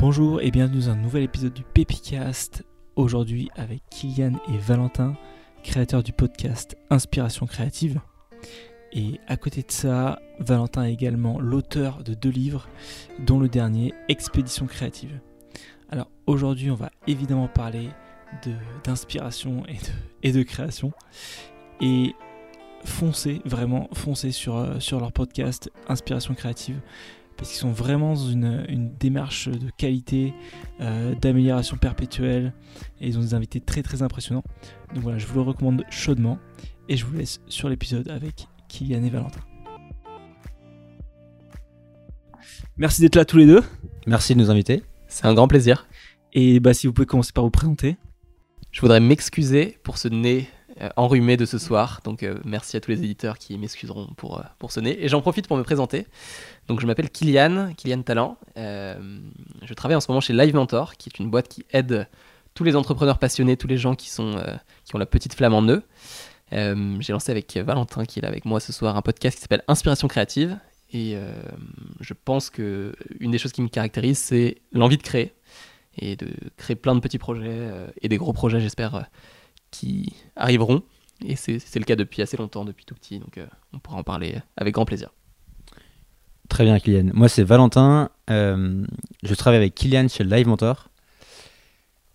Bonjour et bienvenue dans un nouvel épisode du Pépicast. Aujourd'hui avec Kylian et Valentin, créateurs du podcast Inspiration créative. Et à côté de ça, Valentin est également l'auteur de deux livres, dont le dernier Expédition créative. Alors aujourd'hui, on va évidemment parler d'inspiration et de, création. Et foncez, vraiment foncez sur, euh, sur leur podcast Inspiration créative parce qu'ils sont vraiment dans une, démarche de qualité, euh, d'amélioration perpétuelle, et ils ont des invités très très impressionnants. Donc voilà, je vous le recommande chaudement, et je vous laisse sur l'épisode avec Kylian et Valentin. Merci d'être là tous les deux. Merci de nous inviter. C'est un grand plaisir. Et bah si vous pouvez commencer par vous présenter. Je voudrais m'excuser pour ce nez enrhumé de ce soir. Donc euh, merci à tous les éditeurs qui m'excuseront pour, euh, pour nez. Et j'en profite pour me présenter. Donc je m'appelle Kylian, Kylian Talent. je travaille en ce moment chez Live Mentor, qui est une boîte qui aide tous les entrepreneurs passionnés, tous les gens qui, sont, qui ont la petite flamme en eux. J'ai lancé avec Valentin, qui est là avec moi ce soir, un podcast qui s'appelle Inspiration créative. Et je pense que une des choses qui me caractérise, c'est l'envie de créer et de créer plein de petits projets et des gros projets, j'espère, qui arriveront. Et c'est le cas depuis assez longtemps, depuis tout petit. Donc euh, on pourra en parler avec grand plaisir. Très bien, Kylian. Moi, c'est Valentin. Euh, je travaille avec Kylian chez Live Mentor.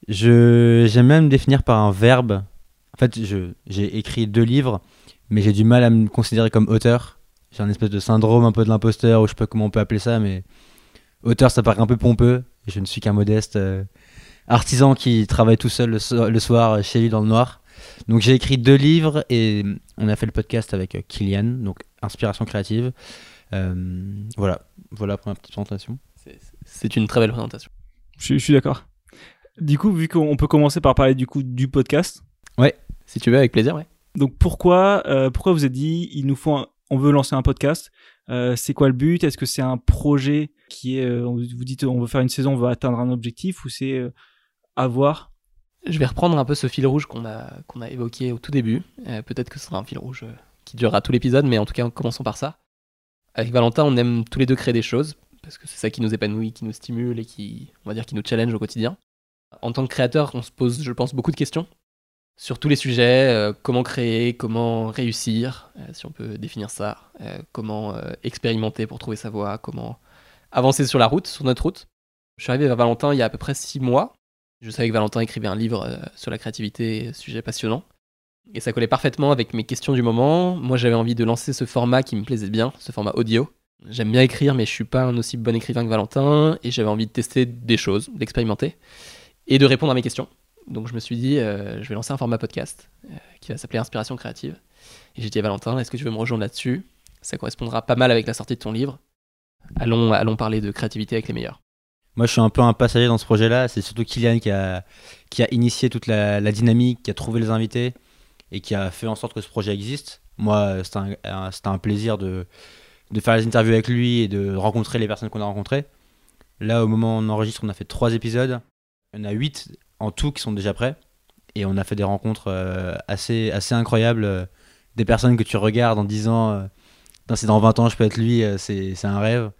J'aime même me définir par un verbe. En fait, j'ai écrit deux livres, mais j'ai du mal à me considérer comme auteur. J'ai un espèce de syndrome un peu de l'imposteur, ou je sais pas comment on peut appeler ça, mais auteur, ça paraît un peu pompeux. je ne suis qu'un modeste euh, artisan qui travaille tout seul le, soir chez lui dans le noir. Donc j'ai écrit deux livres et on a fait le podcast avec euh, Kylian, donc Inspiration créative. Euh, voilà, voilà pour ma petite présentation. C'est une très belle présentation. Je, suis d'accord. Du coup, vu qu'on peut commencer par parler du coup du podcast. Ouais, si tu veux, avec plaisir, ouais. Donc pourquoi, euh, pourquoi vous avez dit, il nous faut, on veut lancer un podcast. c'est quoi le but? Est-ce que c'est un projet qui est, vous dites, on veut faire une saison, on veut atteindre un objectif, ou c'est à voir Je vais reprendre un peu ce fil rouge qu'on a, qu'on a évoqué au tout début. Euh, peut-être que ce sera un fil rouge euh, qui durera tout l'épisode, mais en tout cas, commençons par ça. Avec Valentin, on aime tous les deux créer des choses, parce que c'est ça qui nous épanouit, qui nous stimule et qui, on va dire, qui nous challenge au quotidien. En tant que créateur, on se pose, je pense, beaucoup de questions sur tous les sujets, euh, comment créer, comment réussir, si on peut définir ça, comment expérimenter pour trouver sa voie, comment avancer sur la route, sur notre route. Je suis arrivé vers Valentin il y a à peu près six mois, je savais que Valentin écrivait un livre euh, sur la créativité, sujet passionnant. Et ça collait parfaitement avec mes questions du moment. Moi, j'avais envie de lancer ce format qui me plaisait bien, ce format audio. J'aime bien écrire, mais je suis pas un aussi bon écrivain que Valentin. Et j'avais envie de tester des choses, d'expérimenter et de répondre à mes questions. Donc, je me suis dit, euh, je vais lancer un format podcast euh, qui va s'appeler Inspiration créative. Et j'ai dit à Valentin, est-ce que tu veux me rejoindre là-dessus? Ça correspondra pas mal avec la sortie de ton livre. Allons, allons parler de créativité avec les meilleurs. Moi, je suis un peu un passager dans ce projet-là. C'est surtout Kylian qui a, qui a initié toute la, dynamique, qui a trouvé les invités et qui a fait en sorte que ce projet existe. Moi, c'était un, un, plaisir de, de faire les interviews avec lui et de rencontrer les personnes qu'on a rencontrées. Là, au moment où on enregistre, on a fait trois épisodes. Il y en a huit en tout qui sont déjà prêts. Et on a fait des rencontres euh, assez, assez incroyables. Des personnes que tu regardes en disant euh, c'est dans 20 ans, je peux être lui, euh, c'est un rêve.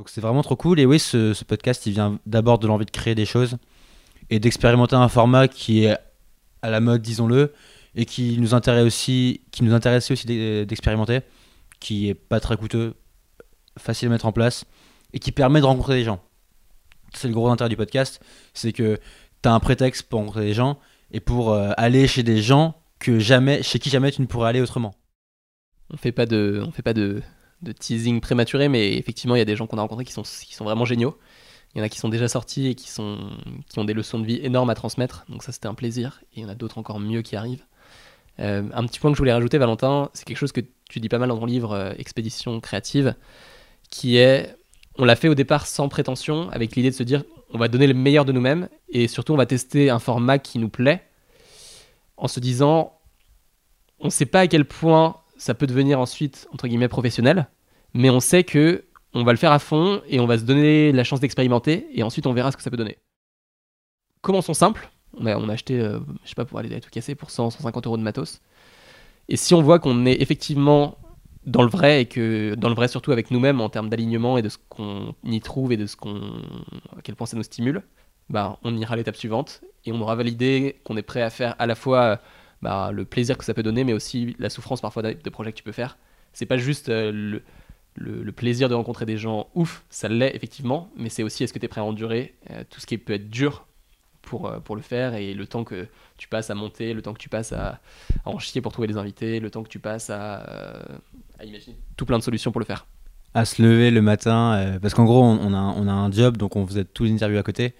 Donc c'est vraiment trop cool. Et oui, ce, podcast, il vient d'abord de l'envie de créer des choses et d'expérimenter un format qui est à la mode, disons-le, et qui nous intéresse aussi, intéressait aussi d'expérimenter, qui est pas très coûteux, facile à mettre en place et qui permet de rencontrer des gens. C'est le gros intérêt du podcast, c'est que tu as un prétexte pour rencontrer des gens et pour euh, aller chez des gens que jamais, chez qui jamais tu ne pourrais aller autrement. On fait pas de, on fait pas de, de teasing prématuré, mais effectivement, il y a des gens qu'on a rencontrés qui sont, qui sont vraiment géniaux. Il y en a qui sont déjà sortis et qui, sont, qui ont des leçons de vie énormes à transmettre. Donc ça, c'était un plaisir. Et il y en a d'autres encore mieux qui arrivent. Euh, un petit point que je voulais rajouter, Valentin, c'est quelque chose que tu dis pas mal dans ton livre euh, Expédition créative, qui est, on l'a fait au départ sans prétention, avec l'idée de se dire, on va donner le meilleur de nous-mêmes, et surtout, on va tester un format qui nous plaît, en se disant, on ne sait pas à quel point ça peut devenir ensuite, entre guillemets, professionnel, mais on sait que on va le faire à fond et on va se donner la chance d'expérimenter et ensuite on verra ce que ça peut donner. Commençons simple. On a, acheté, euh, je sais pas, pour aller tout casser pour 100, 150 euros de matos. Et si on voit qu'on est effectivement dans le vrai et que dans le vrai surtout avec nous-mêmes en termes d'alignement et de ce qu'on y trouve et de ce qu'on à quel point ça nous stimule, bah, on ira à l'étape suivante et on aura validé qu'on est prêt à faire à la fois bah, le plaisir que ça peut donner mais aussi la souffrance parfois de, projets que tu peux faire. C'est pas juste euh, le, plaisir de rencontrer des gens ouf, ça l'est effectivement, mais c'est aussi est-ce que tu es prêt à endurer euh, tout ce qui peut être dur pour, euh, pour le faire et le temps que tu passes à monter, le temps que tu passes à, à en chier pour trouver des invités, le temps que tu passes à, imaginer tout plein de solutions pour le faire. à se lever le matin, parce qu'en gros, on, a, on a un job, donc on faisait tous les interviews à côté.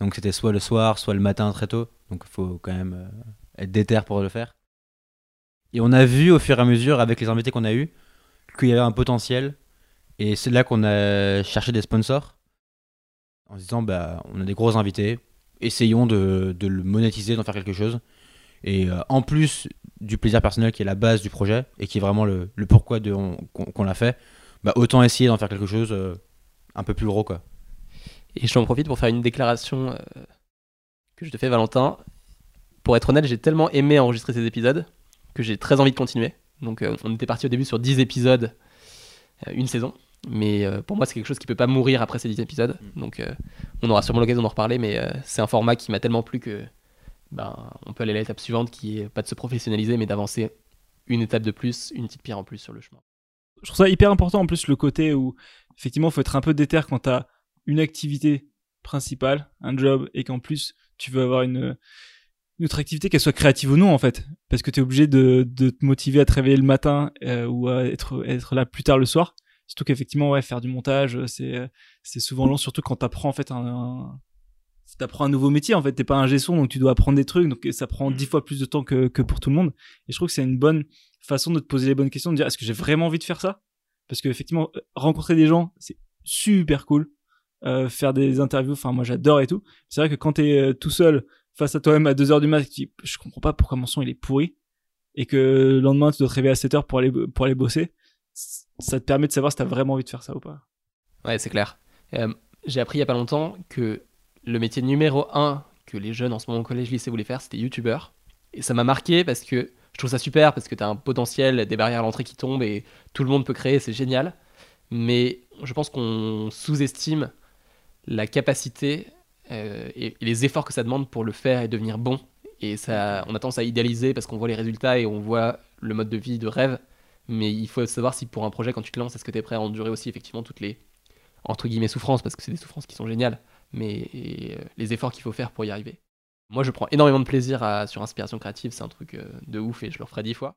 Donc c'était soit le soir, soit le matin très tôt. Donc il faut quand même être déter pour le faire. Et on a vu au fur et à mesure, avec les invités qu'on a eus, qu'il y avait un potentiel. Et c'est là qu'on a cherché des sponsors. En se disant, bah, on a des gros invités, essayons de, le monétiser, d'en faire quelque chose. Et euh, en plus du plaisir personnel qui est la base du projet, et qui est vraiment le, le pourquoi qu'on l'a fait, bah, autant essayer d'en faire quelque chose euh, un peu plus gros quoi. Et j'en profite pour faire une déclaration euh, que je te fais, Valentin. Pour être honnête, j'ai tellement aimé enregistrer ces épisodes que j'ai très envie de continuer. Donc, euh, on était parti au début sur 10 épisodes, euh, une saison. Mais euh, pour moi, c'est quelque chose qui peut pas mourir après ces 10 épisodes. Donc, euh, on aura sûrement l'occasion d'en reparler. Mais c'est un format qui m'a tellement plu que ben, on peut aller à l'étape suivante qui est pas de se professionnaliser, mais d'avancer une étape de plus, une petite pierre en plus sur le chemin. je trouve ça hyper important en plus le côté où effectivement il faut être un peu déter quand tu as une activité principale, un job et qu'en plus tu veux avoir une, une autre activité qu'elle soit créative ou non en fait. Parce que tu es obligé de, de te motiver à te réveiller le matin euh, ou à être, être là plus tard le soir. Surtout qu'effectivement ouais faire du montage euh, c'est euh, c'est souvent long surtout quand tu apprends en fait un, un t'apprends un nouveau métier en fait. T'es pas un gesson donc tu dois apprendre des trucs. Donc ça prend dix fois plus de temps que, que pour tout le monde. Et je trouve que c'est une bonne façon de te poser les bonnes questions de dire est-ce que j'ai vraiment envie de faire ça? Parce que effectivement euh, rencontrer des gens c'est super cool. Euh, faire des interviews enfin moi j'adore et tout. C'est vrai que quand t'es euh, tout seul face à toi-même à 2h du mat dis je comprends pas pourquoi mon son il est pourri et que le lendemain tu dois te réveiller à 7h pour aller pour aller bosser ça te permet de savoir si t'as vraiment envie de faire ça ou pas Ouais, c'est clair. Euh, j'ai appris il y a pas longtemps que le métier numéro un que les jeunes en ce moment au collège, lycée voulaient faire, c'était youtubeur. Et ça m'a marqué parce que je trouve ça super, parce que tu as un potentiel, des barrières à l'entrée qui tombent et tout le monde peut créer, c'est génial. Mais je pense qu'on sous-estime la capacité euh, et, les efforts que ça demande pour le faire et devenir bon. Et ça, on a tendance à idéaliser parce qu'on voit les résultats et on voit le mode de vie de rêve. Mais il faut savoir si pour un projet, quand tu te lances, est-ce que tu es prêt à endurer aussi effectivement toutes les entre guillemets souffrances, parce que c'est des souffrances qui sont géniales, mais euh, les efforts qu'il faut faire pour y arriver. Moi, je prends énormément de plaisir à, sur Inspiration Créative, c'est un truc euh, de ouf et je le referai dix fois.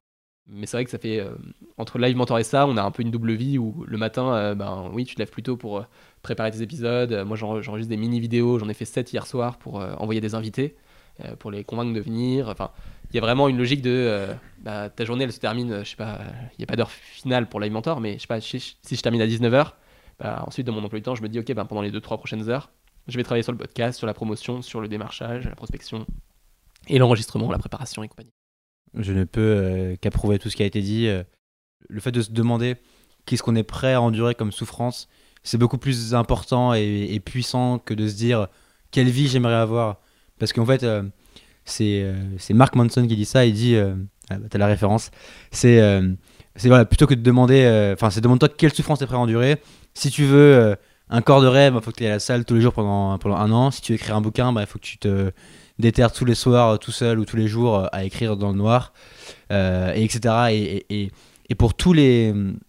Mais c'est vrai que ça fait, euh, entre Live Mentor et ça, on a un peu une double vie où le matin, euh, ben oui, tu te lèves plus tôt pour euh, préparer tes épisodes. Moi, j'en- j'enregistre des mini-vidéos, j'en ai fait 7 hier soir pour envoyer des invités, pour les convaincre de venir. Enfin, il y a vraiment une logique de bah, ta journée, elle se termine, je sais pas, il n'y a pas d'heure finale pour Live Mentor, mais je sais pas, si je termine à 19h, bah, ensuite, dans mon emploi du temps, je me dis, ok, bah, pendant les 2-3 prochaines heures, je vais travailler sur le podcast, sur la promotion, sur le démarchage, la prospection, et l'enregistrement, la préparation et compagnie. Je ne peux euh, qu'approuver tout ce qui a été dit. euh. Le fait de se demander qu'est-ce qu'on est prêt à endurer comme souffrance, c'est beaucoup plus important et, puissant que de se dire quelle vie j'aimerais avoir. Parce qu'en fait, euh, c'est Mark Manson qui dit ça. Il dit, ah bah, t'as la référence. C'est plutôt que de demander, enfin, c'est demande-toi quelle souffrance t'es prêt à endurer. Si tu veux un corps de rêve, il faut que tu ailles à la salle tous les jours pendant, pendant un an. Si tu veux écrire un bouquin, il faut que tu te déterres tous les soirs, euh, tout seul ou tous les jours euh, à écrire dans le noir, euh, et etc. Et, pour tous les, hum,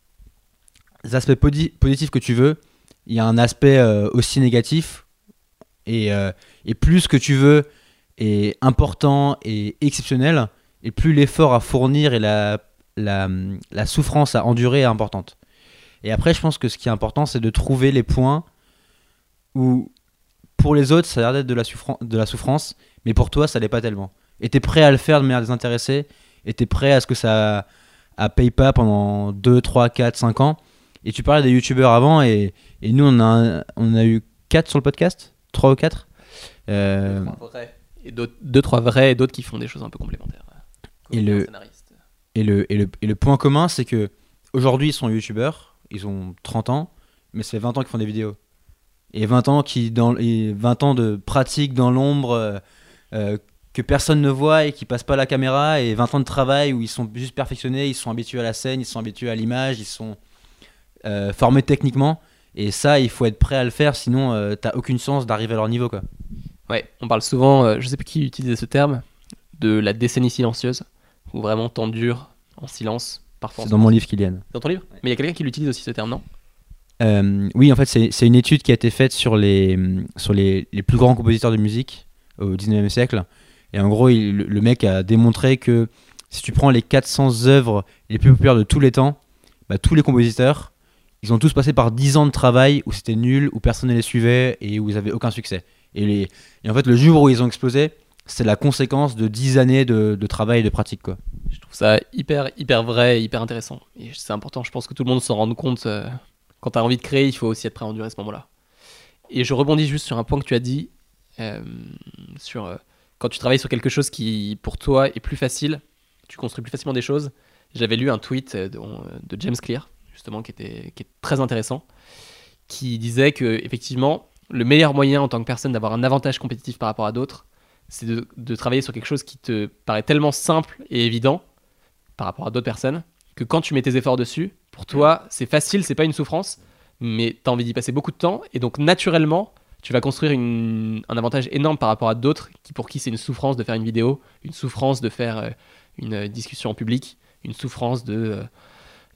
aspects positifs que tu veux, il y a un aspect aussi négatif. Et, euh, et plus que tu veux est important et exceptionnel, et plus l'effort à fournir et la, la, la souffrance à endurer est importante. Et après, je pense que ce qui est important, c'est de trouver les points où, pour les autres, ça a l'air d'être de la souffrance, mais pour toi, ça l'est pas tellement. Et t'es prêt à le faire de manière désintéressée, et t'es prêt à ce que ça à paye pas pendant 2, 3, 4, 5 ans. Et tu parlais des youtubeurs avant, et, et nous, on a, on a eu 4 sur le podcast? 3 ou 4 euh, Et d'autres, deux, trois vrais, et d'autres qui font des choses un peu complémentaires. Et Comédien, le-. Et le, et, le, et le point commun, c'est que aujourd'hui ils sont youtubeurs, ils ont 30 ans, mais ça fait 20 ans qu'ils font des vidéos. Et 20 ans, qui, dans, et 20 ans de pratique dans l'ombre, euh, euh, que personne ne voit et qui passent pas la caméra et 20 ans de travail où ils sont juste perfectionnés, ils sont habitués à la scène, ils sont habitués à l'image, ils sont euh, formés techniquement. Et ça, il faut être prêt à le faire, sinon euh, t'as aucune chance d'arriver à leur niveau. Quoi. Ouais, on parle souvent, euh, je sais pas qui utilisait ce terme, de la décennie silencieuse, où vraiment t'endures en silence, parfois. C'est dans mon livre, Kylian. Dans ton livre Mais il y a quelqu'un qui l'utilise aussi ce terme, non? Euh, oui, en fait, c'est c'est une étude qui a été faite sur les, sur les, les plus grands compositeurs de musique au 19e siècle. Et en gros, le, mec a démontré que si tu prends les 400 œuvres les plus populaires de tous les temps, bah, tous les compositeurs, ils ont tous passé par 10 ans de travail où c'était nul, où personne ne les suivait et où ils avaient aucun succès. Et, en fait, le jour où ils ont explosé, c'est la conséquence de 10 années de, travail et de pratique. Quoi. Je trouve ça hyper, hyper vrai, hyper intéressant. Et c'est important, je pense que tout le monde s'en rende compte. euh, quand tu as envie de créer, il faut aussi être prêt à endurer ce moment-là. Et je rebondis juste sur un point que tu as dit, euh, sur euh, quand tu travailles sur quelque chose qui, pour toi, est plus facile, tu construis plus facilement des choses. J'avais lu un tweet euh, de, James Clear, justement, qui était, qui est très intéressant, qui disait que, effectivement, le meilleur moyen en tant que personne d'avoir un avantage compétitif par rapport à d'autres, c'est de, de travailler sur quelque chose qui te paraît tellement simple et évident par rapport à d'autres personnes que quand tu mets tes efforts dessus, pour toi, c'est facile, c'est pas une souffrance, mais tu as envie d'y passer beaucoup de temps et donc naturellement, tu vas construire un avantage énorme par rapport à d'autres qui pour qui c'est une souffrance de faire une vidéo, une souffrance de faire euh, une euh, discussion en public, une souffrance de euh,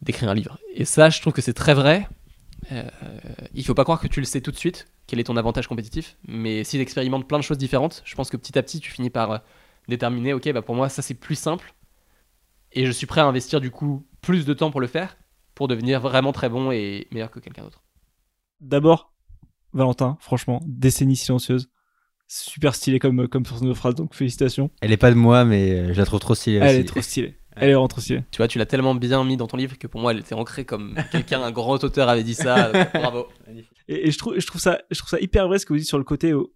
d'écrire un livre. Et ça, je trouve que c'est très vrai. Euh, il faut pas croire que tu le sais tout de suite, quel est ton avantage compétitif, mais si tu expérimentes plein de choses différentes, je pense que petit à petit, tu finis par déterminer, ok, bah pour moi, ça c'est plus simple, et je suis prêt à investir du coup plus de temps pour le faire, pour devenir vraiment très bon et meilleur que quelqu'un d'autre. D'abord, Valentin, franchement, décennie silencieuse. Super stylé comme, comme source de phrase, donc félicitations. Elle est pas de moi, mais euh, je la trouve trop stylée. Elle aussi. est trop stylée. Elle est vraiment trop stylée. Tu vois, tu l'as tellement bien mis dans ton livre que pour moi, elle était ancrée comme quelqu'un, un grand auteur avait dit ça. donc bravo. Et, et je, trouve, je, trouve ça, je trouve ça hyper vrai ce que vous dites sur le côté où,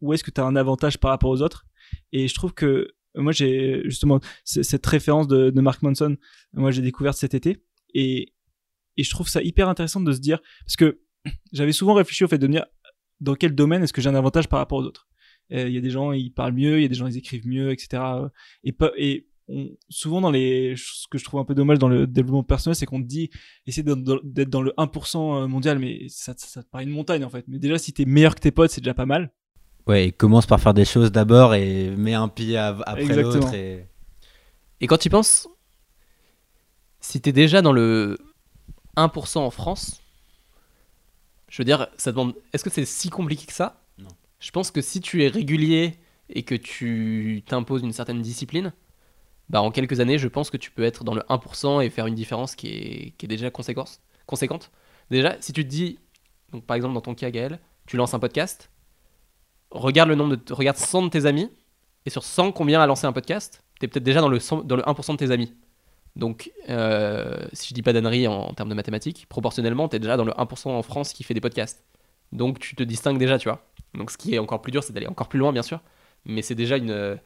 où est-ce que tu as un avantage par rapport aux autres. Et je trouve que euh, moi, j'ai justement cette référence de, de Mark Manson, moi, j'ai découvert cet été. Et, et je trouve ça hyper intéressant de se dire, parce que j'avais souvent réfléchi au fait de me dire dans quel domaine est-ce que j'ai un avantage par rapport aux autres? Euh, Il y a des gens, ils parlent mieux, il y a des gens, ils écrivent mieux, etc. Et, pas, et on- souvent dans les ce que je trouve un peu dommage dans le développement personnel c'est qu'on te dit essaie d'être dans, le 1% mondial mais ça, ça, ça te paraît une montagne en fait mais déjà si t'es meilleur que tes potes c'est déjà pas mal Ouais, et commence par faire des choses d'abord et mets un pied après l'autre. Et... Et quand tu penses, si tu es déjà dans le 1% en France, je veux dire, ça demande. Est-ce que c'est si compliqué que ça? Non. Je pense que si tu es régulier et que tu t'imposes une certaine discipline, bah en quelques années, je pense que tu peux être dans le 1% et faire une différence qui est, qui est déjà conséquence, conséquente. Déjà, si tu te dis, donc par exemple dans ton cas, Gaël, tu lances un podcast, regarde le nombre de, regarde 100 de tes amis, et sur 100, combien a lancé un podcast Tu es peut-être déjà dans le, 100 dans le 1% de tes amis. Donc, euh, si je dis pas d'annerie en, termes de mathématiques, proportionnellement, tu es déjà dans le 1% en France qui fait des podcasts. Donc, tu te distingues déjà, tu vois. Donc, ce qui est encore plus dur, c'est d'aller encore plus loin, bien sûr. Mais c'est déjà une.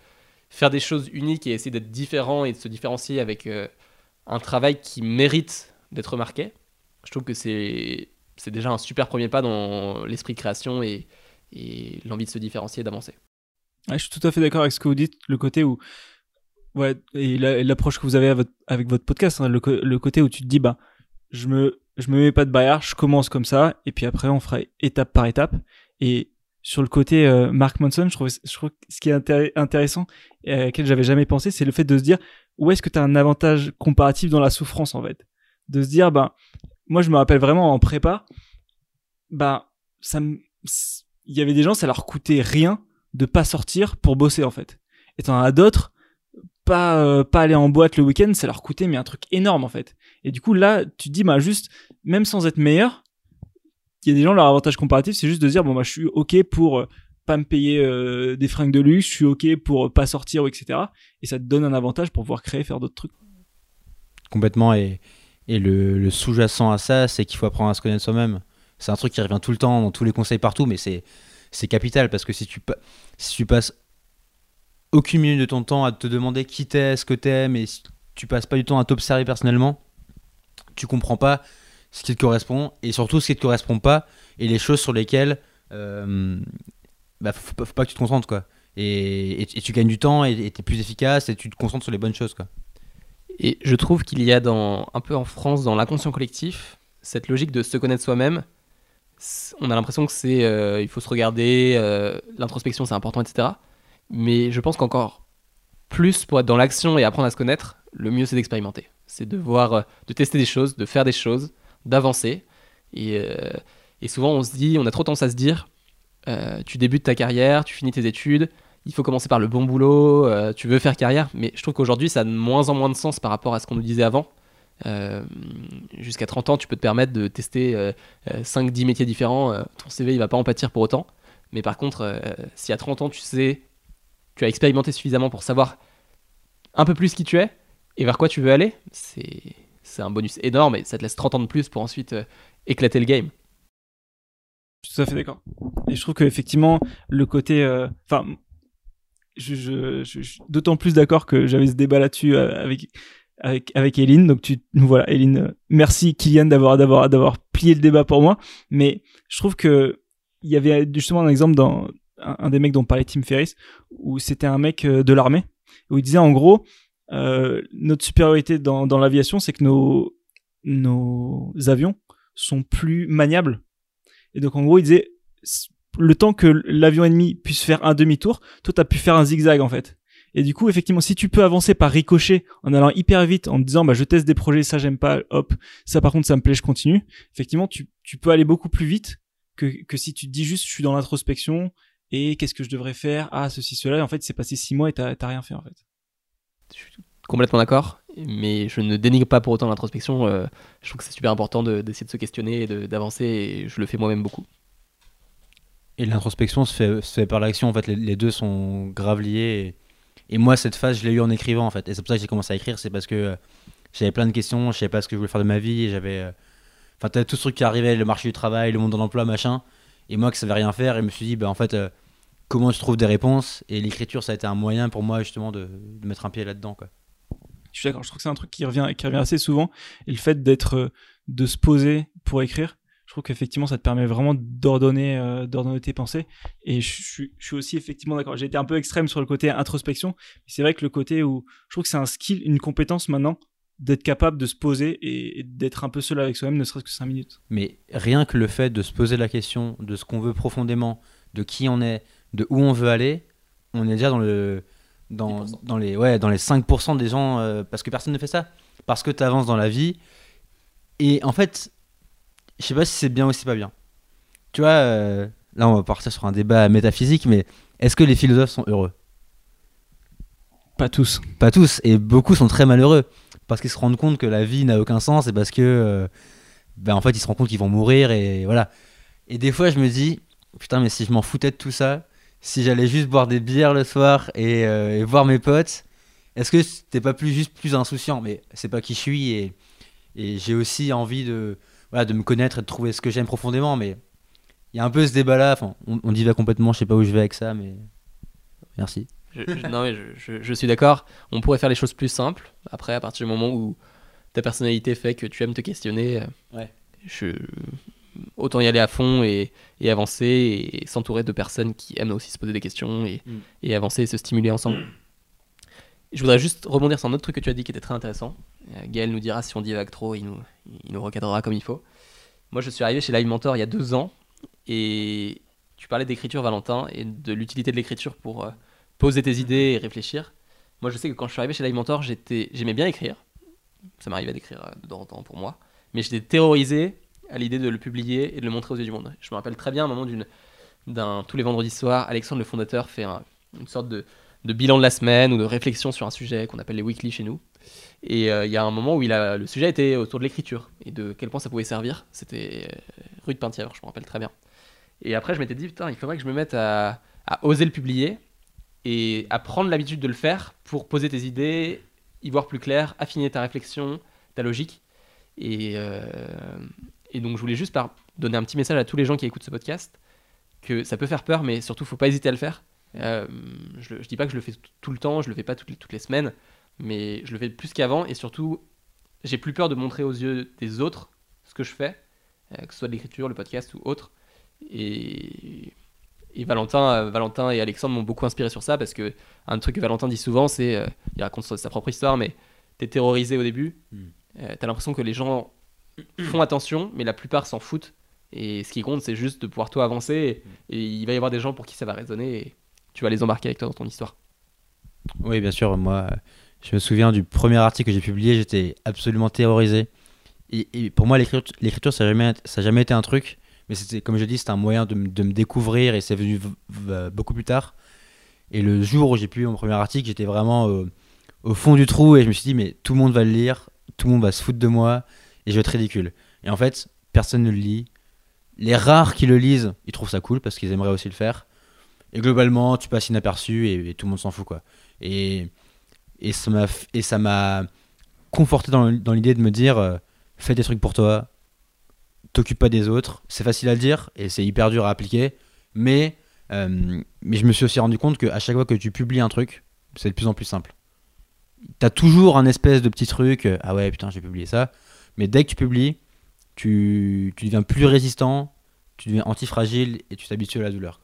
faire des choses uniques et essayer d'être différent et de se différencier avec euh, un travail qui mérite d'être remarqué. Je trouve que c'est déjà un super premier pas dans l'esprit de création et, et l'envie de se différencier et d'avancer. Je suis tout à fait d'accord avec ce que vous dites le côté où ouais et la- et l'approche que vous avez avec votre podcast hein, le, côté où tu te dis bah je me je me mets pas de barrière je commence comme ça et puis après on fera étape par étape. Et sur le côté euh, Mark Manson je trouve je trouve que ce qui est intér- intéressant et à laquelle j'avais jamais pensé c'est le fait de se dire où est-ce que tu as un avantage comparatif dans la souffrance en fait? De se dire bah moi je me rappelle vraiment en prépa bah ça il y avait des gens ça leur coûtait rien de pas sortir pour bosser en fait. Et t'en as d'autres pas euh, pas aller en boîte le week-end ça leur coûtait mais un truc énorme en fait et du coup là tu te dis bah juste même sans être meilleur il y a des gens leur avantage comparatif c'est juste de dire bon bah je suis ok pour euh, pas me payer euh, des fringues de luxe je suis ok pour pas sortir etc et ça te donne un avantage pour pouvoir créer faire d'autres trucs Complètement. Et, le, sous-jacent à ça, c'est qu'il faut apprendre à se connaître soi-même. C'est un truc qui revient tout le temps, dans tous les conseils partout, mais c'est, c'est capital parce que si tu, si tu passes aucune minute de ton temps à te demander qui t'es, ce que t'es, mais si tu passes pas du temps à t'observer personnellement, tu comprends pas ce qui te correspond et surtout ce qui te correspond pas et les choses sur lesquelles euh, bah, faut, pas- que tu te concentres quoi. Et, et- et tu gagnes du temps et tu es plus efficace et tu te concentres sur les bonnes choses. Quoi. Et je trouve qu'il y a dans, un peu en France, dans l'inconscient collectif, cette logique de se connaître soi-même. On a l'impression que c'est, euh, il faut se regarder, euh, l'introspection c'est important, etc. Mais je pense qu'encore plus pour être dans l'action et apprendre à se connaître, le mieux c'est d'expérimenter. C'est de voir, euh, de tester des choses, de faire des choses, d'avancer. Et, euh, et souvent on se dit, on a trop tendance à se dire, euh, tu débutes ta carrière, tu finis tes études, il faut commencer par le bon boulot, tu veux faire carrière, mais je trouve qu'aujourd'hui ça a de moins en moins de sens par rapport à ce qu'on nous disait avant. Jusqu'à 30 ans, tu peux te permettre de tester 5-10 métiers différents, ton CV il va pas en pâtir pour autant. Mais par contre, si à 30 ans tu sais, tu as expérimenté suffisamment pour savoir un peu plus qui tu es et vers quoi tu veux aller, c'est un bonus énorme et ça te laisse 30 ans de plus pour ensuite euh, éclater le game. Je suis tout à fait d'accord. Et je trouve qu'effectivement, le côté. euh, Enfin, je, suis d'autant plus d'accord que j'avais ce débat là-dessus euh, avec, avec, Eline. Donc, voilà, Eline, merci Kylian d'avoir plié le débat pour moi. Mais je trouve que il y avait justement un exemple dans un, un des mecs dont parlait Tim Ferriss, où c'était un mec euh, de l'armée, où il disait en gros, euh, notre supériorité dans, l'aviation, c'est que nos, nos avions sont plus maniables. Et donc, en gros, il disait, le temps que l'avion ennemi puisse faire un demi-tour, toi, t'as pu faire un zigzag, en fait. Et du coup, effectivement, si tu peux avancer par ricochet, en allant hyper vite, en te disant, bah, je teste des projets, ça, j'aime pas, hop, ça, par contre, ça me plaît, je continue. Effectivement, tu, tu peux aller beaucoup plus vite que, que si tu te dis juste, je suis dans l'introspection, et qu'est-ce que je devrais faire? Ah, ceci, cela. Et en fait, c'est passé six mois et t'as t'as rien fait, en fait. Je suis complètement d'accord, mais je ne dénigre pas pour autant l'introspection. euh, je trouve que c'est super important de- d'essayer de se questionner et de- d'avancer et je le fais moi-même beaucoup. Et l'introspection se fait, se fait par l'action. En fait, les, les deux sont grave liés. Et, et moi, cette phase, je l'ai eu en écrivant. En fait. Et c'est pour ça que j'ai commencé à écrire. C'est parce que euh, j'avais plein de questions. Je savais pas ce que je voulais faire de ma vie. Et j'avais. euh, Enfin, t'avais tout ce truc qui arrivait le marché du travail, le monde de l'emploi, machin. Et moi, qui savais rien faire. Et je me suis dit, bah, en fait, euh, comment je trouve des réponses Et l'écriture, ça a été un moyen pour moi, justement, de, de mettre un pied là-dedans. Quoi. Je suis d'accord. Je trouve que c'est un truc qui revient, qui revient assez souvent. Et le fait d'être, euh, de se poser pour écrire, je trouve qu'effectivement, ça te permet vraiment d'ordonner, euh, d'ordonner tes pensées. Et je, suis- je suis aussi effectivement d'accord. J'ai été un peu extrême sur le côté introspection. Mais c'est vrai que le côté où je trouve que c'est un skill, une compétence maintenant d'être capable de se poser et, et d'être un peu seul avec soi-même, ne serait-ce que 5 minutes. Mais rien que le fait de se poser la question de ce qu'on veut profondément, de qui on est, de où on veut aller, on est déjà dans le dans, 10%. dans les ouais dans les 5% des gens euh, parce que personne ne fait ça parce que tu avances dans la vie et en fait je sais pas si c'est bien ou si c'est pas bien tu vois euh, là on va partir sur un débat métaphysique mais est-ce que les philosophes sont heureux? Pas tous. pas tous, et beaucoup sont très malheureux parce qu'ils se rendent compte que la vie n'a aucun sens et parce que, euh, ben en fait, ils se rendent compte qu'ils vont mourir et voilà. Et des fois, je me dis, putain, mais si je m'en foutais de tout ça, si j'allais juste boire des bières le soir et, euh, et voir mes potes, est-ce que c'était pas plus juste plus insouciant? Mais c'est pas qui je suis et, et j'ai aussi envie de, voilà, de me connaître et de trouver ce que j'aime profondément, mais il y a un peu ce débat-là. Enfin, on, on divague complètement, je sais pas où je vais avec ça, mais merci. Je, je- non, mais je, suis d'accord. On pourrait faire les choses plus simples. Après, à partir du moment où ta personnalité fait que tu aimes te questionner, euh, Ouais. je, autant y aller à fond et, et avancer et s'entourer de personnes qui aiment aussi se poser des questions et, Mm. et avancer et se stimuler ensemble. Je voudrais juste rebondir sur un autre truc que tu as dit qui était très intéressant. Euh, Gaël nous dira si on divague trop, il nous, il nous recadrera comme il faut. Moi, je suis arrivé chez Live Mentor il y a deux ans et tu parlais d'écriture, Valentin, et de l'utilité de l'écriture pour euh, poser tes idées et réfléchir. Moi, je sais que quand je suis arrivé chez Live Mentor, j'étais, j'aimais bien écrire. Ça m'arrivait d'écrire euh, de temps en temps pour moi. Mais j'étais terrorisé à l'idée de le publier et de le montrer aux yeux du monde. Je me rappelle très bien un moment d'un tous les vendredis soirs, Alexandre le fondateur fait un- une sorte de, bilan de la semaine ou de réflexion sur un sujet qu'on appelle les weekly chez nous. Et euh, il y a un moment où le sujet était autour de l'écriture et de quel point ça pouvait servir. C'était euh, rue de je me rappelle très bien. Et après, je m'étais dit, putain, il faudrait que je me mette à, à oser le publier et à prendre l'habitude de le faire pour poser tes idées, y voir plus clair, affiner ta réflexion, ta logique. Et, euh, et donc, je voulais juste par donner un petit message à tous les gens qui écoutent ce podcast que ça peut faire peur, mais surtout, faut pas hésiter à le faire. Euh, je, je dis pas que je le fais tout, le temps, je le fais pas toutes les, toutes les semaines, mais je le fais plus qu'avant et surtout, j'ai plus peur de montrer aux yeux des autres ce que je fais, euh, que ce soit de l'écriture, le podcast ou autre. Et, Et Valentin, euh, Valentin et Alexandre m'ont beaucoup inspiré sur ça parce que un truc que Valentin dit souvent, c'est il raconte sa propre histoire, mais t'es terrorisé au début. Mm. Euh, T'as l'impression que les gens font attention, mais la plupart s'en foutent. Et ce qui compte, c'est juste de pouvoir toi avancer. Et, et il va y avoir des gens pour qui ça va résonner. Et tu vas les embarquer avec toi dans ton histoire. Oui, bien sûr. Moi, je me souviens du premier article que j'ai publié, j'étais absolument terrorisé. Et, et pour moi, l'écriture, l'écriture, ça n'a jamais, ça a jamais été un truc. Mais c'était, comme je dis, c'était un moyen de, me- de me découvrir et c'est venu beaucoup plus tard. Et le jour où j'ai publié mon premier article, j'étais vraiment euh, au fond du trou et je me suis dit, mais tout le monde va le lire, tout le monde va se foutre de moi et je vais être ridicule. Et en fait, personne ne le lit. Les rares qui le lisent, ils trouvent ça cool parce qu'ils aimeraient aussi le faire. Et globalement, tu passes inaperçu et, tout le monde s'en fout, quoi. Et, et ça m'a conforté dans, l'idée de me dire euh, fais des trucs pour toi t'occupe pas des autres c'est facile à le dire et c'est hyper dur à appliquer mais euh, mais je me suis aussi rendu compte que à chaque fois que tu publies un truc c'est de plus en plus simple t'as toujours un espèce de petit truc euh, ah ouais putain j'ai publié ça mais dès que tu publies tu, deviens plus résistant tu deviens antifragile et tu t'habitues à la douleur.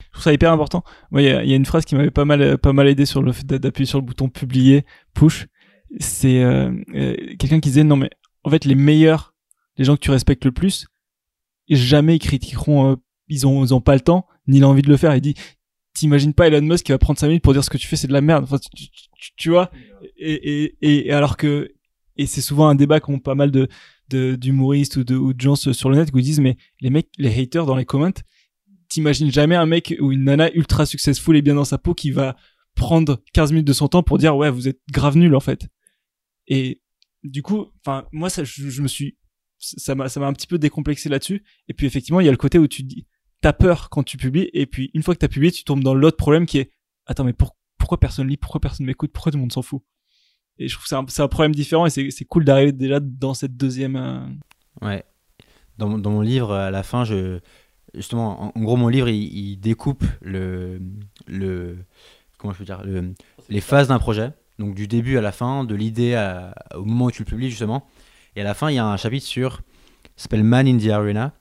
Je trouve ça hyper important. Moi, il y, a- une phrase qui m'avait pas mal, aidé sur le fait d'a- d'appuyer sur le bouton publier, push. C'est euh, euh, quelqu'un qui disait non mais en fait les meilleurs, les gens que tu respectes le plus, jamais ils critiqueront, euh, ils ont pas le temps ni l'envie de le faire. Il dit t'imagines pas Elon Musk qui va prendre 5 minutes pour dire ce que tu fais c'est de la merde. Tu, vois? Et, alors que et c'est souvent un débat qu'ont pas mal de d'humoristes ou de, gens sur le net ils disent mais les mecs, les haters dans les comments t'imagines jamais un mec ou une nana ultra successful et bien dans sa peau qui va prendre 15 minutes de son temps pour dire ouais vous êtes grave nul en fait et du coup enfin moi ça je, me suis ça m'a ça m'a un petit peu décomplexé là-dessus et puis effectivement il y a le côté où tu dis t'as peur quand tu publies et puis une fois que t'as publié tu tombes dans l'autre problème qui est attends mais pour- pourquoi personne lit pourquoi personne m'écoute pourquoi tout le monde s'en fout? Et je trouve que c'est un, c'est un problème différent et c'est c'est cool d'arriver déjà dans cette deuxième euh, Ouais. Dans, mon- dans mon livre, à la fin, je justement, en, en gros, mon livre, il, il découpe le, le, comment je peux dire, le- les phases d'un projet. Donc du début à la fin, de l'idée au moment où tu le publies justement. Et à la fin, il y a un chapitre sur, s'appelle Man in the Arena.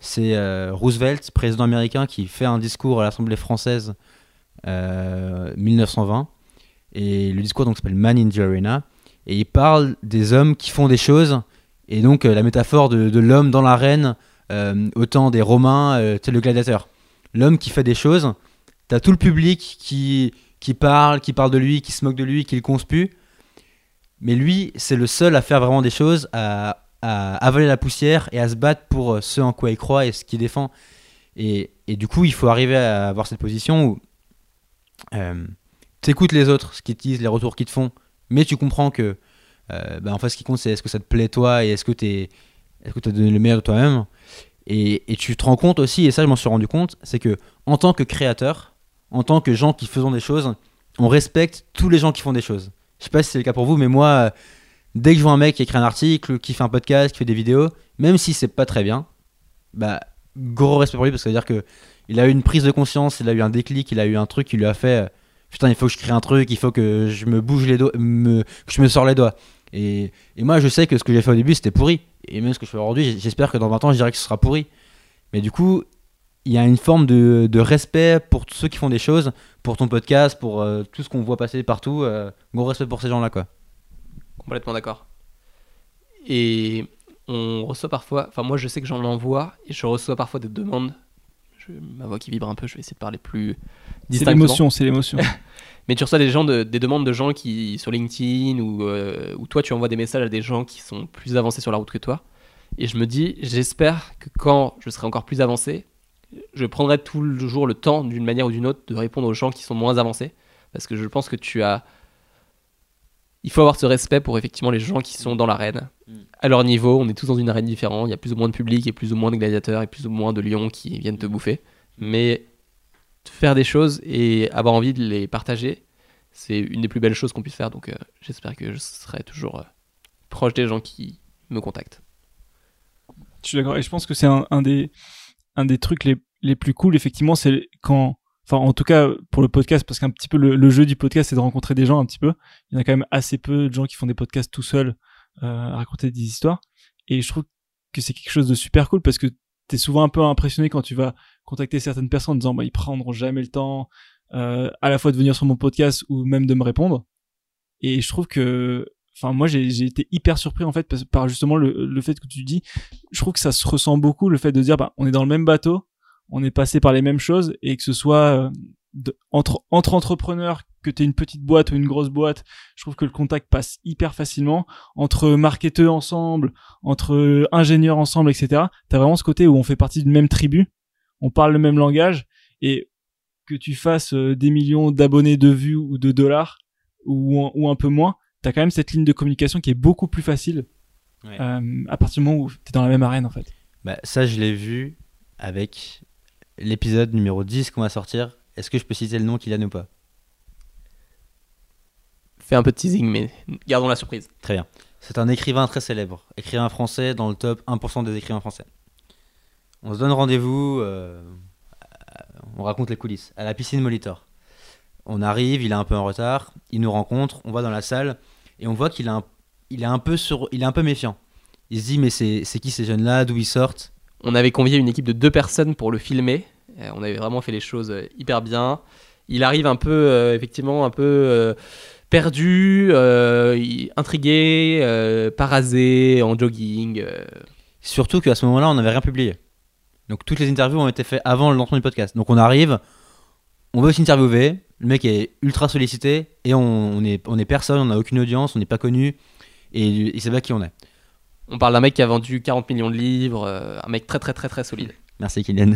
C'est euh, Roosevelt, président américain, qui fait un discours à l'Assemblée française euh, 1920. Et le discours s'appelle Man in the Arena. Et il parle des hommes qui font des choses. Et donc euh, la métaphore de, l'homme dans l'arène, euh, autant des Romains, euh, sais, le gladiateur. L'homme qui fait des choses, t'as tout le public qui, qui parle, qui parle de lui, qui se moque de lui, qui le conspue. Mais lui, c'est le seul à faire vraiment des choses, à, à avaler la poussière et à se battre pour euh, ce en quoi il croit et ce qu'il défend. Et, et du coup, il faut arriver à avoir cette position où euh, t'écoutes les autres, ce qu'ils disent, les retours qu'ils te font, mais tu comprends que euh, bah, en fait, ce qui compte, c'est est-ce que ça te plaît toi et est-ce que tu est que as donné le meilleur de toi-même. Et, et tu te rends compte aussi, et ça je m'en suis rendu compte, c'est que en tant que créateur, en tant que gens qui faisons des choses, on respecte tous les gens qui font des choses. Je sais pas si c'est le cas pour vous, mais moi, dès que je vois un mec qui écrit un article, qui fait un podcast, qui fait des vidéos, même si c'est pas très bien, bah gros respect pour lui parce que ça veut dire que il a eu une prise de conscience, il a eu un déclic, il a eu un truc qui lui a fait euh, putain, il faut que je crée un truc, il faut que je me bouge les doigts, que je me sors les doigts. Et, moi, je sais que ce que j'ai fait au début, c'était pourri. Et même ce que je fais aujourd'hui, j'espère que dans 20 ans, je dirais que ce sera pourri. Mais du coup, il y a une forme de, de respect pour tous ceux qui font des choses, pour ton podcast, pour euh, tout ce qu'on voit passer partout. euh, gros respect pour ces gens-là, quoi. Complètement d'accord. Et on reçoit parfois, enfin moi je sais que j'en envoie et je reçois parfois des demandes. Je, ma voix qui vibre un peu, je vais essayer de parler plus c'est distinctement. l'émotion c'est l'émotion Mais tu reçois des, gens de- des demandes de gens qui sur LinkedIn ou, euh, ou toi tu envoies des messages à des gens qui sont plus avancés sur la route que toi. Et je me dis, j'espère que quand je serai encore plus avancé, je prendrai toujours le temps d'une manière ou d'une autre de répondre aux gens qui sont moins avancés. Parce que je pense que tu as. Il faut avoir ce respect pour effectivement les gens qui sont dans l'arène. Mm. À leur niveau, on est tous dans une arène différente. Il y a plus ou moins de public, et plus ou moins de gladiateurs, et plus ou moins de lions qui viennent te bouffer. Mais faire des choses et avoir envie de les partager, c'est une des plus belles choses qu'on puisse faire. Donc euh, j'espère que je serai toujours euh, proche des gens qui me contactent. Je suis d'accord. Et je pense que c'est un, un des, un des trucs les, les plus cool, effectivement, c'est quand, enfin, en tout cas, pour le podcast, parce qu'un petit peu le, jeu du podcast, c'est de rencontrer des gens un petit peu. Il y en a quand même assez peu de gens qui font des podcasts tout seuls, euh, à raconter des histoires. Et je trouve que c'est quelque chose de super cool parce que t'es souvent un peu impressionné quand tu vas contacter certaines personnes en disant bah ils prendront jamais le temps euh, à la fois de venir sur mon podcast ou même de me répondre. Et je trouve que, enfin moi j'ai été hyper surpris en fait par justement le, le fait que tu dis. Je trouve que ça se ressent beaucoup le fait de dire bah on est dans le même bateau, on est passé par les mêmes choses et que ce soit euh, de- entre entre entrepreneurs que t'aies une petite boîte ou une grosse boîte, je trouve que le contact passe hyper facilement entre marketeurs ensemble, entre ingénieurs ensemble, etc. T'as vraiment ce côté où on fait partie d'une même tribu, on parle le même langage et que tu fasses euh, des millions d'abonnés, de vues ou de dollars ou, ou un peu moins, t'as quand même cette ligne de communication qui est beaucoup plus facile Ouais. euh, à partir du moment où t'es dans la même arène en fait. Bah, ça, je l'ai vu avec l'épisode numéro 10 qu'on va sortir. Est-ce que je peux citer le nom Kylian ou pas? Fais un peu de teasing, mais gardons la surprise. Très bien. C'est un écrivain très célèbre, écrivain français dans le top 1% des écrivains français. On se donne rendez-vous, euh, on raconte les coulisses, à la piscine Molitor. On arrive, il est un peu en retard, il nous rencontre, on va dans la salle et on voit qu'il est un, il est un, peu, sur, il est un peu méfiant. Il se dit mais c'est c'est qui ces jeunes-là, d'où ils sortent? On avait convié une équipe de deux personnes pour le filmer. Euh, on avait vraiment fait les choses euh, hyper bien. Il arrive un peu, euh, effectivement, un peu perdu, intrigué, parasé, en jogging. Surtout qu'à ce moment-là, on n'avait rien publié. Donc toutes les interviews ont été faites avant le lancement du podcast. Donc on arrive, on veut s'interviewer, le mec est ultra sollicité et on, on est personne, on n'a aucune audience, on n'est pas connu et il sait pas qui on est. On parle d'un mec qui a vendu 40 millions de livres, euh, un mec très très très très solide. Merci Kylian.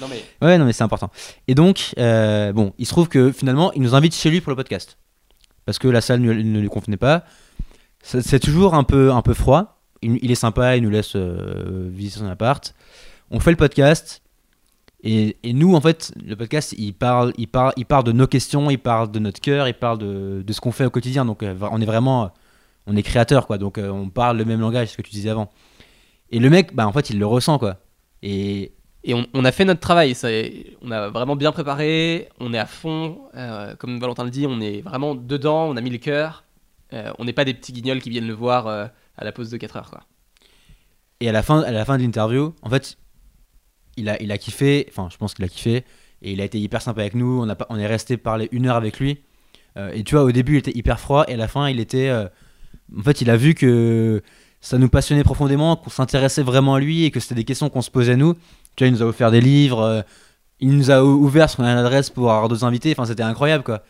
Non mais ouais, non mais c'est important. Et donc, euh, bon, il se trouve que finalement, il nous invite chez lui pour le podcast. Parce que la salle ne, ne lui convenait pas. C'est toujours un peu, un peu froid. Il, il est sympa, il nous laisse euh, visiter son appart. On fait le podcast. Et, et nous, en fait, le podcast, il parle, il, parle, il parle de nos questions, il parle de notre cœur, il parle de, de ce qu'on fait au quotidien. Donc, on est vraiment, on est créateur, quoi. Donc, euh, on parle le même langage, ce que tu disais avant. Et le mec, bah, en fait, il le ressent, quoi. Et, Et on, on a fait notre travail, ça, on a vraiment bien préparé, on est à fond, euh, comme Valentin le dit, on est vraiment dedans, on a mis le cœur. Euh, on n'est pas des petits guignols qui viennent le voir à la pause de 4 heures. Quoi. Et à la fin, à la fin de l'interview, en fait, il a, il a kiffé. Enfin, je pense qu'il a kiffé. Et il a été hyper sympa avec nous. On, a, on est resté parler une heure avec lui. Et tu vois, au début, il était hyper froid. Et à la fin, il était. En fait, il a vu que ça nous passionnait profondément, qu'on s'intéressait vraiment à lui et que c'était des questions qu'on se posait nous. Tu vois, il nous a offert des livres. euh, il nous a ou- ouvert son adresse pour avoir d'autres invités. Enfin, c'était incroyable, quoi.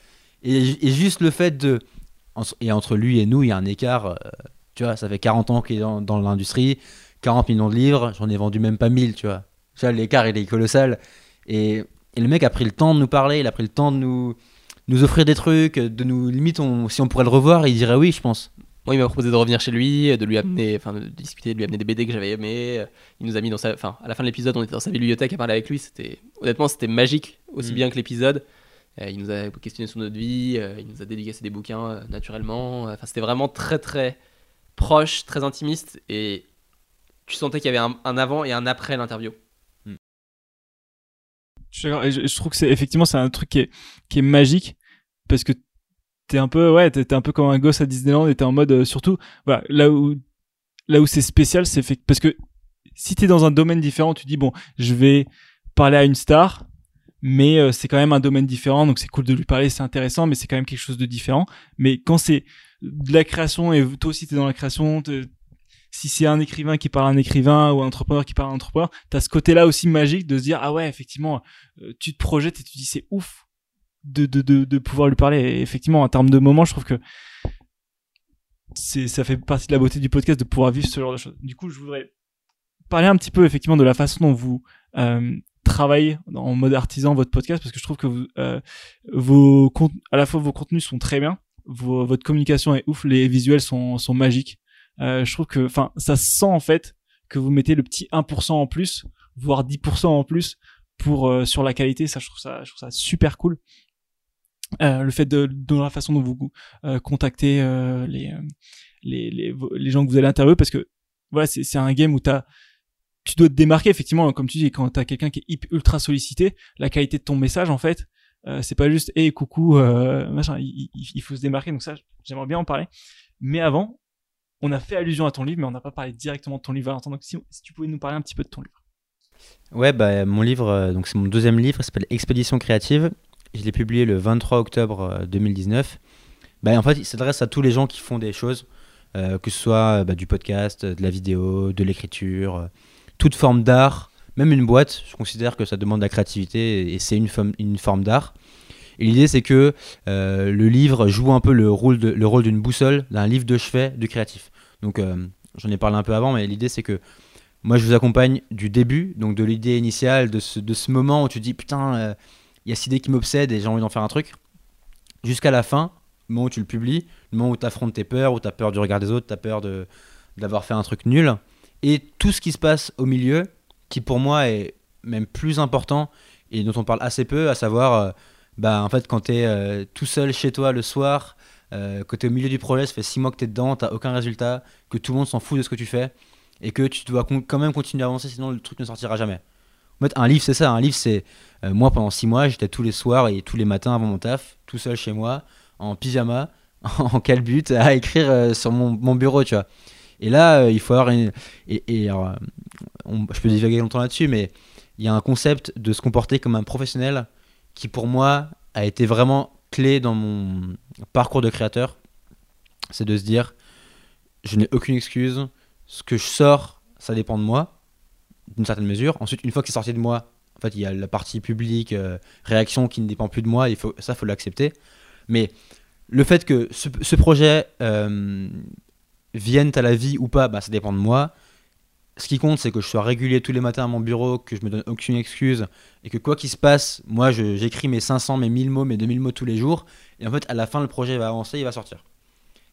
Et, juste le fait de. Et entre lui et nous, il y a un écart. euh, tu vois, ça fait 40 ans qu'il est dans, l'industrie. 40 millions de livres, j'en ai vendu même pas 1000, tu vois. Tu vois, l'écart, il est colossal. Et, et le mec a pris le temps de nous parler, il a pris le temps de nous, nous offrir des trucs, de nous, limite, si on pourrait le revoir, il dirait oui, je pense. Moi, il m'a proposé de revenir chez lui, de lui amener, enfin, de discuter, de lui amener des BD que j'avais aimés. Il nous a mis dans sa, enfin, à la fin de l'épisode, on était dans sa bibliothèque à parler avec lui. C'était, honnêtement, c'était magique, aussi Mm. bien que l'épisode. Euh, il nous a questionné sur notre vie, euh, il nous a dédicacé des bouquins euh, naturellement. Enfin, c'était vraiment très, très proche, très intimiste, et tu sentais qu'il y avait un, un avant et un après l'interview. Et je, je trouve que c'est effectivement c'est un truc qui est qui est magique parce que t'es un peu ouais t'es un peu comme un gosse à Disneyland et t'es en mode euh, surtout voilà là où là où c'est spécial c'est fait parce que si t'es dans un domaine différent tu dis bon je vais parler à une star mais euh, c'est quand même un domaine différent donc c'est cool de lui parler c'est intéressant mais c'est quand même quelque chose de différent. Mais quand c'est de la création et toi aussi t'es dans la création si c'est un écrivain qui parle à un écrivain ou un entrepreneur qui parle à un entrepreneur t'as ce côté là aussi magique de se dire ah ouais effectivement euh, tu te projettes et tu dis c'est ouf de, de, de, de pouvoir lui parler. Et effectivement, en termes de moments, je trouve que ça fait partie de la beauté du podcast de pouvoir vivre ce genre de choses. Du coup, je voudrais parler un petit peu effectivement de la façon dont vous euh, travaillez en mode artisan votre podcast parce que je trouve que euh, vos à la fois vos contenus sont très bien, vos, votre communication est ouf, les visuels sont, sont magiques. Euh, je trouve que, enfin, ça se sent en fait que vous mettez le petit 1% en plus, voire 10% en plus pour euh, sur la qualité ça je trouve ça je trouve ça super cool Euh, le fait de la façon dont vous euh, contactez euh, les, les les les gens que vous allez interviewer parce que voilà c'est un game où tu dois te démarquer effectivement comme tu dis quand t'as quelqu'un qui est ultra sollicité la qualité de ton message en fait c'est pas juste hey coucou machin il, faut se démarquer. Donc ça j'aimerais bien en parler. Mais avant on a fait allusion à ton livre mais on n'a pas parlé directement de ton livre Valentin. Donc si, si tu pouvais nous parler un petit peu de ton livre. Ouais, bah, mon livre, donc c'est mon deuxième livre, s'appelle Expédition créative. Je l'ai publié le 23 octobre euh, 2019. Bah, en fait, il s'adresse à tous les gens qui font des choses, euh, que ce soit bah, du podcast, de la vidéo, de l'écriture, euh, toute forme d'art, même une boîte. Je considère que ça demande de la créativité et c'est une, une forme d'art. Et l'idée, c'est que euh, le livre joue un peu le rôle d'une boussole, d'un livre de chevet du créatif. Donc, euh, j'en ai parlé un peu avant, mais l'idée, c'est que moi, je vous accompagne du début, donc de l'idée initiale, de ce, moment où tu dis putain, euh, il y a cette idée qui m'obsède et j'ai envie d'en faire un truc, jusqu'à la fin, le moment où tu le publies, le moment où tu affrontes tes peurs, où tu as peur du regard des autres, tu as peur de, d'avoir fait un truc nul, et tout ce qui se passe au milieu, qui pour moi est même plus important et dont on parle assez peu, à savoir, euh, bah, en fait, quand tu es tout seul chez toi le soir, euh, que tu es au milieu du projet, ça fait six mois que tu es dedans, tu aucun résultat, que tout le monde s'en fout de ce que tu fais, et que tu dois quand même continuer à avancer, sinon le truc ne sortira jamais. En fait, un livre, c'est ça. Un livre, c'est. Euh, moi, pendant six mois, j'étais tous les soirs et tous les matins avant mon taf, tout seul chez moi, en pyjama, en calbute, à écrire euh, sur mon, bureau, tu vois. Et là, euh, il faut avoir une. Et, je peux divaguer longtemps là-dessus, mais il y a un concept de se comporter comme un professionnel qui, pour moi, a été vraiment clé dans mon parcours de créateur. C'est de se dire je n'ai aucune excuse. Ce que je sors, ça dépend de moi, d'une certaine mesure. Ensuite, une fois que c'est sorti de moi, en fait, il y a la partie publique, euh, réaction qui ne dépend plus de moi. Il faut, ça, faut l'accepter. Mais le fait que ce, projet euh, vienne à la vie ou pas, bah, ça dépend de moi. Ce qui compte, c'est que je sois régulier tous les matins à mon bureau, que je me donne aucune excuse, et que quoi qu'il se passe, moi, j'écris mes 500, mes 1000 mots, mes 2000 mots tous les jours. Et en fait, à la fin, le projet va avancer, il va sortir.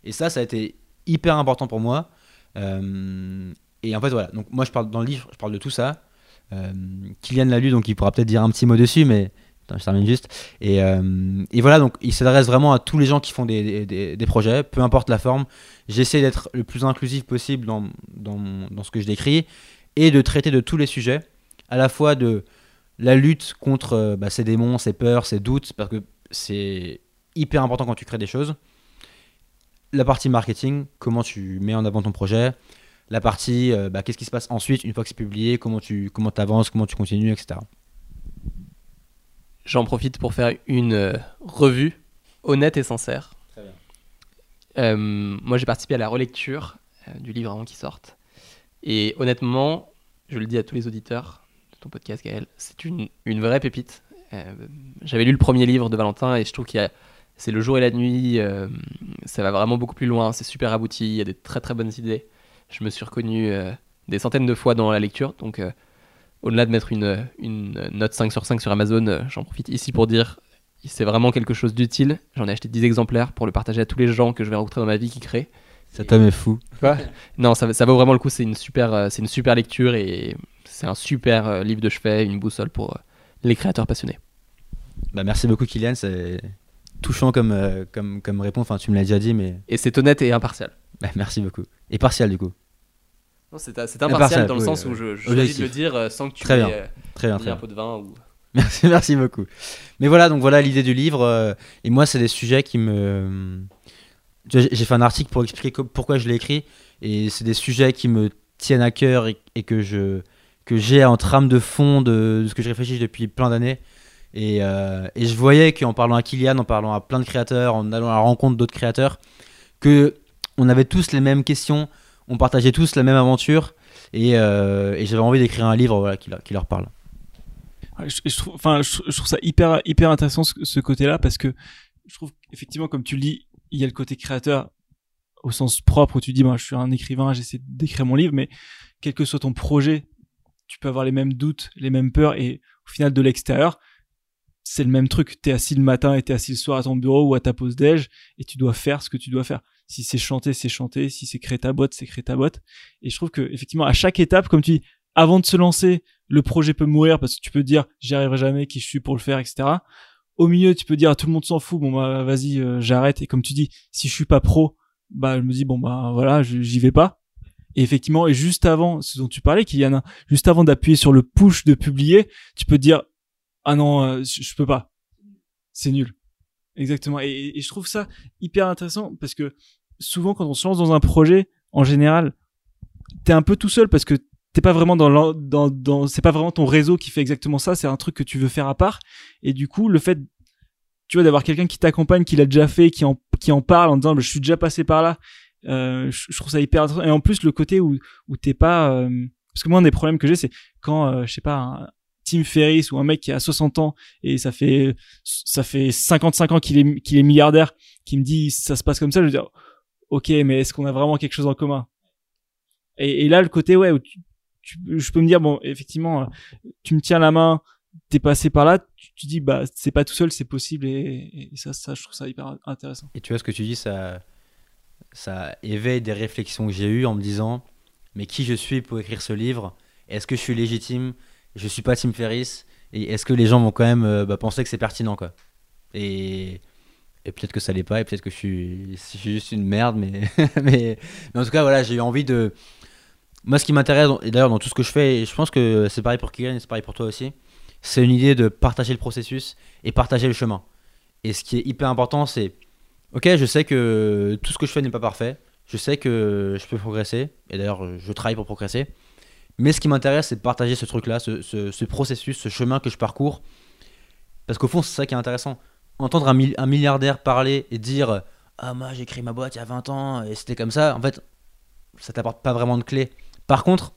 Et ça, ça a été hyper important pour moi. Euh, et en fait, voilà. Donc, moi, je parle dans le livre, je parle de tout ça. Euh, Kylian l'a lu, donc il pourra peut-être dire un petit mot dessus, mais je termine juste. Et, euh, et voilà, donc il s'adresse vraiment à tous les gens qui font des, des- projets, peu importe la forme. J'essaie d'être le plus inclusif possible dans, dans, dans ce que je décris et de traiter de tous les sujets, à la fois de la lutte contre euh, bah, ces démons, ces peurs, ces doutes, parce que c'est hyper important quand tu crées des choses. La partie marketing, comment tu mets en avant ton projet. La partie, euh, bah, qu'est-ce qui se passe ensuite, une fois que c'est publié, comment tu comment avances, comment tu continues, etc. J'en profite pour faire une euh, revue honnête et sincère. Très bien. Euh, moi, j'ai participé à la relecture du livre avant qu'il sorte. Et honnêtement, je le dis à tous les auditeurs de ton podcast, Gaël, c'est une, une vraie pépite. J'avais lu le premier livre de Valentin et je trouve qu'il y a c'est le jour et la nuit, euh, ça va vraiment beaucoup plus loin, c'est super abouti, il y a des très très bonnes idées. Je me suis reconnu euh, des centaines de fois dans la lecture, donc euh, au-delà de mettre une, une note 5 sur 5 sur Amazon, euh, j'en profite ici pour dire c'est vraiment quelque chose d'utile. J'en ai acheté 10 exemplaires pour le partager à tous les gens que je vais rencontrer dans ma vie qui créent. Cet homme est fou. Non, ça, ça vaut vraiment le coup, c'est une super, c'est une super lecture et c'est un super livre de chevet, une boussole pour les créateurs passionnés. Bah, merci beaucoup Kylian, c'est touchant comme, euh, comme, comme réponse, enfin tu me l'as déjà dit, mais Et c'est honnête et impartial. bah, merci beaucoup. Et partial du coup. C'est Impartial, impartial dans le oui, sens oui. où je, je choisis de le dire euh, sans que tu Très bien. aies, euh, Très bien, mis très un bien. peu de vin ou... Merci, merci beaucoup. Mais voilà, donc voilà l'idée du livre. euh, et moi, c'est des sujets qui me. Tu vois, J'ai j'ai fait un article pour expliquer co- pourquoi je l'ai écrit. Et c'est des sujets qui me tiennent à cœur et, et que je que j'ai en trame de fond de, de ce que je réfléchis depuis plein d'années. Et, euh, et je voyais qu'en parlant à Kylian, en parlant à plein de créateurs, en allant à la rencontre d'autres créateurs, que on avait tous les mêmes questions, on partageait tous la même aventure. Et, euh, et j'avais envie d'écrire un livre voilà, qui, leur- parle. Je, trouve, enfin, je, trouve ça hyper, hyper intéressant ce, côté-là parce que je trouve effectivement, comme tu le dis, il y a le côté créateur au sens propre où tu dis, moi, je suis un écrivain, j'essaie d'écrire mon livre, mais quel que soit ton projet, tu peux avoir les mêmes doutes, les mêmes peurs et au final, de l'extérieur, c'est le même truc. T'es assis le matin et t'es assis le soir à ton bureau ou à ta pause déj et tu dois faire ce que tu dois faire. Si c'est chanter, c'est chanter. Si c'est créer ta boîte, c'est créer ta boîte. Et je trouve que effectivement, à chaque étape, comme tu dis, avant de se lancer, le projet peut mourir parce que tu peux dire j'y arriverai jamais, qui je suis pour le faire, etc. Au milieu, tu peux dire tout le monde s'en fout, bon bah vas-y, euh, j'arrête. Et comme tu dis, si je suis pas pro, bah je me dis bon bah voilà, j'y vais pas. Et effectivement, et juste avant, ce dont tu parlais, Kylian, hein, juste avant d'appuyer sur le push de publier, tu peux dire ah non, euh, je, peux pas, c'est nul. Exactement. Et, je trouve ça hyper intéressant parce que souvent quand on se lance dans un projet, en général, t'es un peu tout seul parce que t'es pas vraiment dans, dans, dans c'est pas vraiment ton réseau qui fait exactement ça, c'est un truc que tu veux faire à part. Et du coup, le fait, tu vois, d'avoir quelqu'un qui t'accompagne, qui l'a déjà fait, qui en, qui en parle en disant, bah, je suis déjà passé par là, euh, je, je trouve ça hyper intéressant. Et en plus, le côté où, où t'es pas, euh, parce que moi, un des problèmes que j'ai, c'est quand, euh, je sais pas, Tim Ferriss ou un mec qui a 60 ans et ça fait, ça fait 55 ans qu'il est, qu'il est milliardaire, qui me dit, ça se passe comme ça, je veux dire, ok, mais est-ce qu'on a vraiment quelque chose en commun? Et, là, le côté, ouais, où je peux me dire, bon, effectivement, tu me tiens la main, t'es passé par là, tu, tu dis, bah, c'est pas tout seul, c'est possible, et, et ça, ça, je trouve ça hyper intéressant. Et tu vois ce que tu dis, ça, ça éveille des réflexions que j'ai eues en me disant mais qui je suis pour écrire ce livre? Est-ce que je suis légitime? Je suis pas Tim Ferriss Et est-ce que les gens vont quand même euh, bah, penser que c'est pertinent quoi? Et, et peut-être que ça l'est pas, et peut-être que je suis, juste une merde, mais, mais, mais en tout cas, voilà, j'ai eu envie de. Moi, ce qui m'intéresse, et d'ailleurs, dans tout ce que je fais, et je pense que c'est pareil pour Kylian et c'est pareil pour toi aussi, c'est une idée de partager le processus et partager le chemin. Et ce qui est hyper important, c'est Ok, je sais que tout ce que je fais n'est pas parfait. Je sais que je peux progresser. Et d'ailleurs, je travaille pour progresser. Mais ce qui m'intéresse, c'est de partager ce truc-là, ce, ce- ce processus, ce chemin que je parcours. Parce qu'au fond, c'est ça qui est intéressant. Entendre un, mil- un milliardaire parler et dire Ah, moi, j'ai créé ma boîte il y a 20 ans et c'était comme ça. En fait, ça t'apporte pas vraiment de clés. Par contre,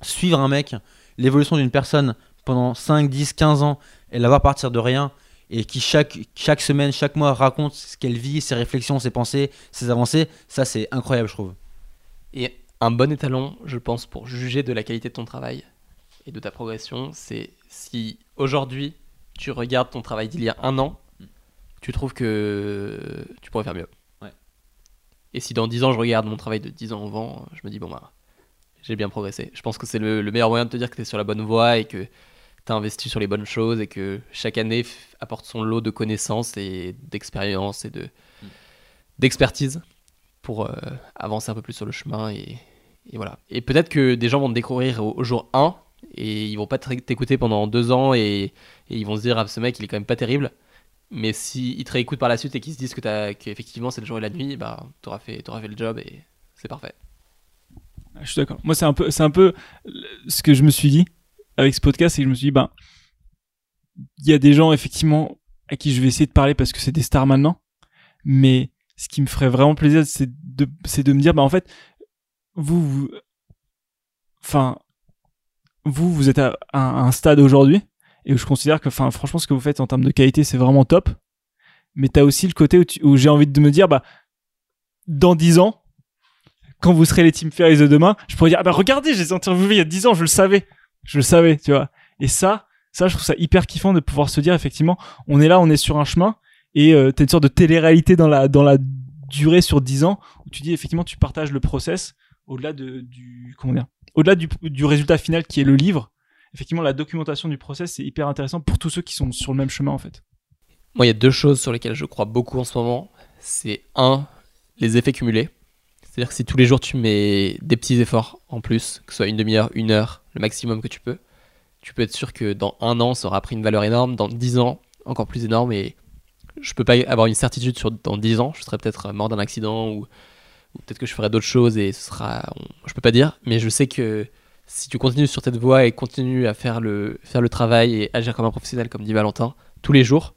suivre un mec, l'évolution d'une personne pendant 5, 10, 15 ans et la voir partir de rien et qui chaque, chaque semaine, chaque mois raconte ce qu'elle vit, ses réflexions, ses pensées, ses avancées, ça c'est incroyable je trouve. Et un bon étalon, je pense, pour juger de la qualité de ton travail et de ta progression, c'est si aujourd'hui tu regardes ton travail d'il y a un an, tu trouves que tu pourrais faire mieux. Ouais. Et si dans 10 ans je regarde mon travail de 10 ans avant, je me dis, bon bah, j'ai bien progressé. Je pense que c'est le, le meilleur moyen de te dire que tu es sur la bonne voie et que tu as investi sur les bonnes choses et que chaque année apporte son lot de connaissances et d'expérience et de d'expertise pour euh, avancer un peu plus sur le chemin et, et voilà. Et peut-être que des gens vont te découvrir au, jour 1 et ils vont pas te- t'écouter pendant deux ans et, ils vont se dire ah ce mec il est quand même pas terrible. Mais s'ils te réécoutent par la suite et qu'ils se disent que qu'effectivement c'est le jour et la nuit, bah t'auras fait, t'auras fait le job et c'est parfait. Je suis d'accord. Moi, c'est un peu, c'est un peu ce que je me suis dit avec ce podcast, c'est que je me suis dit, ben, il y a des gens effectivement à qui je vais essayer de parler parce que c'est des stars maintenant, mais ce qui me ferait vraiment plaisir, c'est de, c'est de me dire, bah en fait, vous, vous, enfin, vous, vous êtes à, un- stade aujourd'hui et où je considère que, enfin, franchement, ce que vous faites en termes de qualité, c'est vraiment top. Mais t'as aussi le côté où, j'ai envie de me dire, bah, dans 10 ans, quand vous serez les Team Ferris de demain, je pourrais dire, ah bah regardez, je les ai interviewés il y a 10 ans, je le savais. Je le savais, tu vois. Et ça, ça, je trouve ça hyper kiffant de pouvoir se dire, effectivement, on est là, on est sur un chemin, et euh, t'as une sorte de télé-réalité dans la, dans la durée sur 10 ans, où tu dis, effectivement, tu partages le process, au-delà de, du, comment dire, au-delà du, du résultat final qui est le livre. Effectivement, la documentation du process, c'est hyper intéressant pour tous ceux qui sont sur le même chemin, en fait. Moi, il y a deux choses sur lesquelles je crois beaucoup en ce moment. C'est un, les effets cumulés. C'est-à-dire que si tous les jours tu mets des petits efforts en plus, que ce soit une demi-heure, une heure, le maximum que tu peux, tu peux être sûr que dans un an, ça aura pris une valeur énorme, dans dix ans, encore plus énorme. Et je peux pas avoir une certitude sur dans dix ans, je serais peut-être mort d'un accident ou, ou peut-être que je ferai d'autres choses et ce sera. je peux pas dire, mais je sais que si tu continues sur cette voie et continues à faire le, faire le travail et agir comme un professionnel, comme dit Valentin, tous les jours,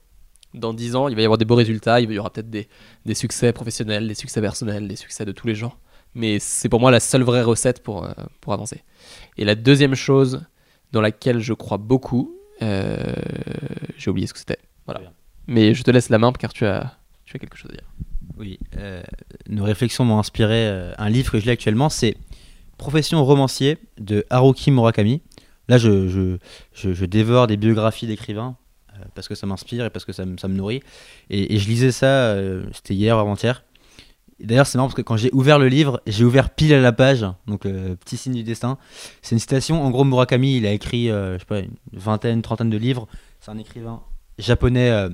dans 10 ans, il va y avoir des beaux résultats, il y aura peut-être des, des succès professionnels, des succès personnels, des succès de tous les genres. Mais c'est pour moi la seule vraie recette pour, euh, pour avancer. Et la deuxième chose dans laquelle je crois beaucoup, euh, j'ai oublié ce que c'était. Voilà. Mais je te laisse la main car tu as, tu as quelque chose à dire. Oui, euh, nos réflexions m'ont inspiré euh, un livre que je lis actuellement, c'est Profession romancier de Haruki Murakami. Là, je, je, je, je dévore des biographies d'écrivains euh, parce que ça m'inspire et parce que ça, me- ça me nourrit. Et, je lisais ça, c'était hier avant-hier. D'ailleurs, c'est marrant parce que quand j'ai ouvert le livre, j'ai ouvert pile à la page, donc petit signe du destin. C'est une citation. En gros, Murakami, il a écrit, je sais pas, une vingtaine, trentaine de livres. C'est un écrivain japonais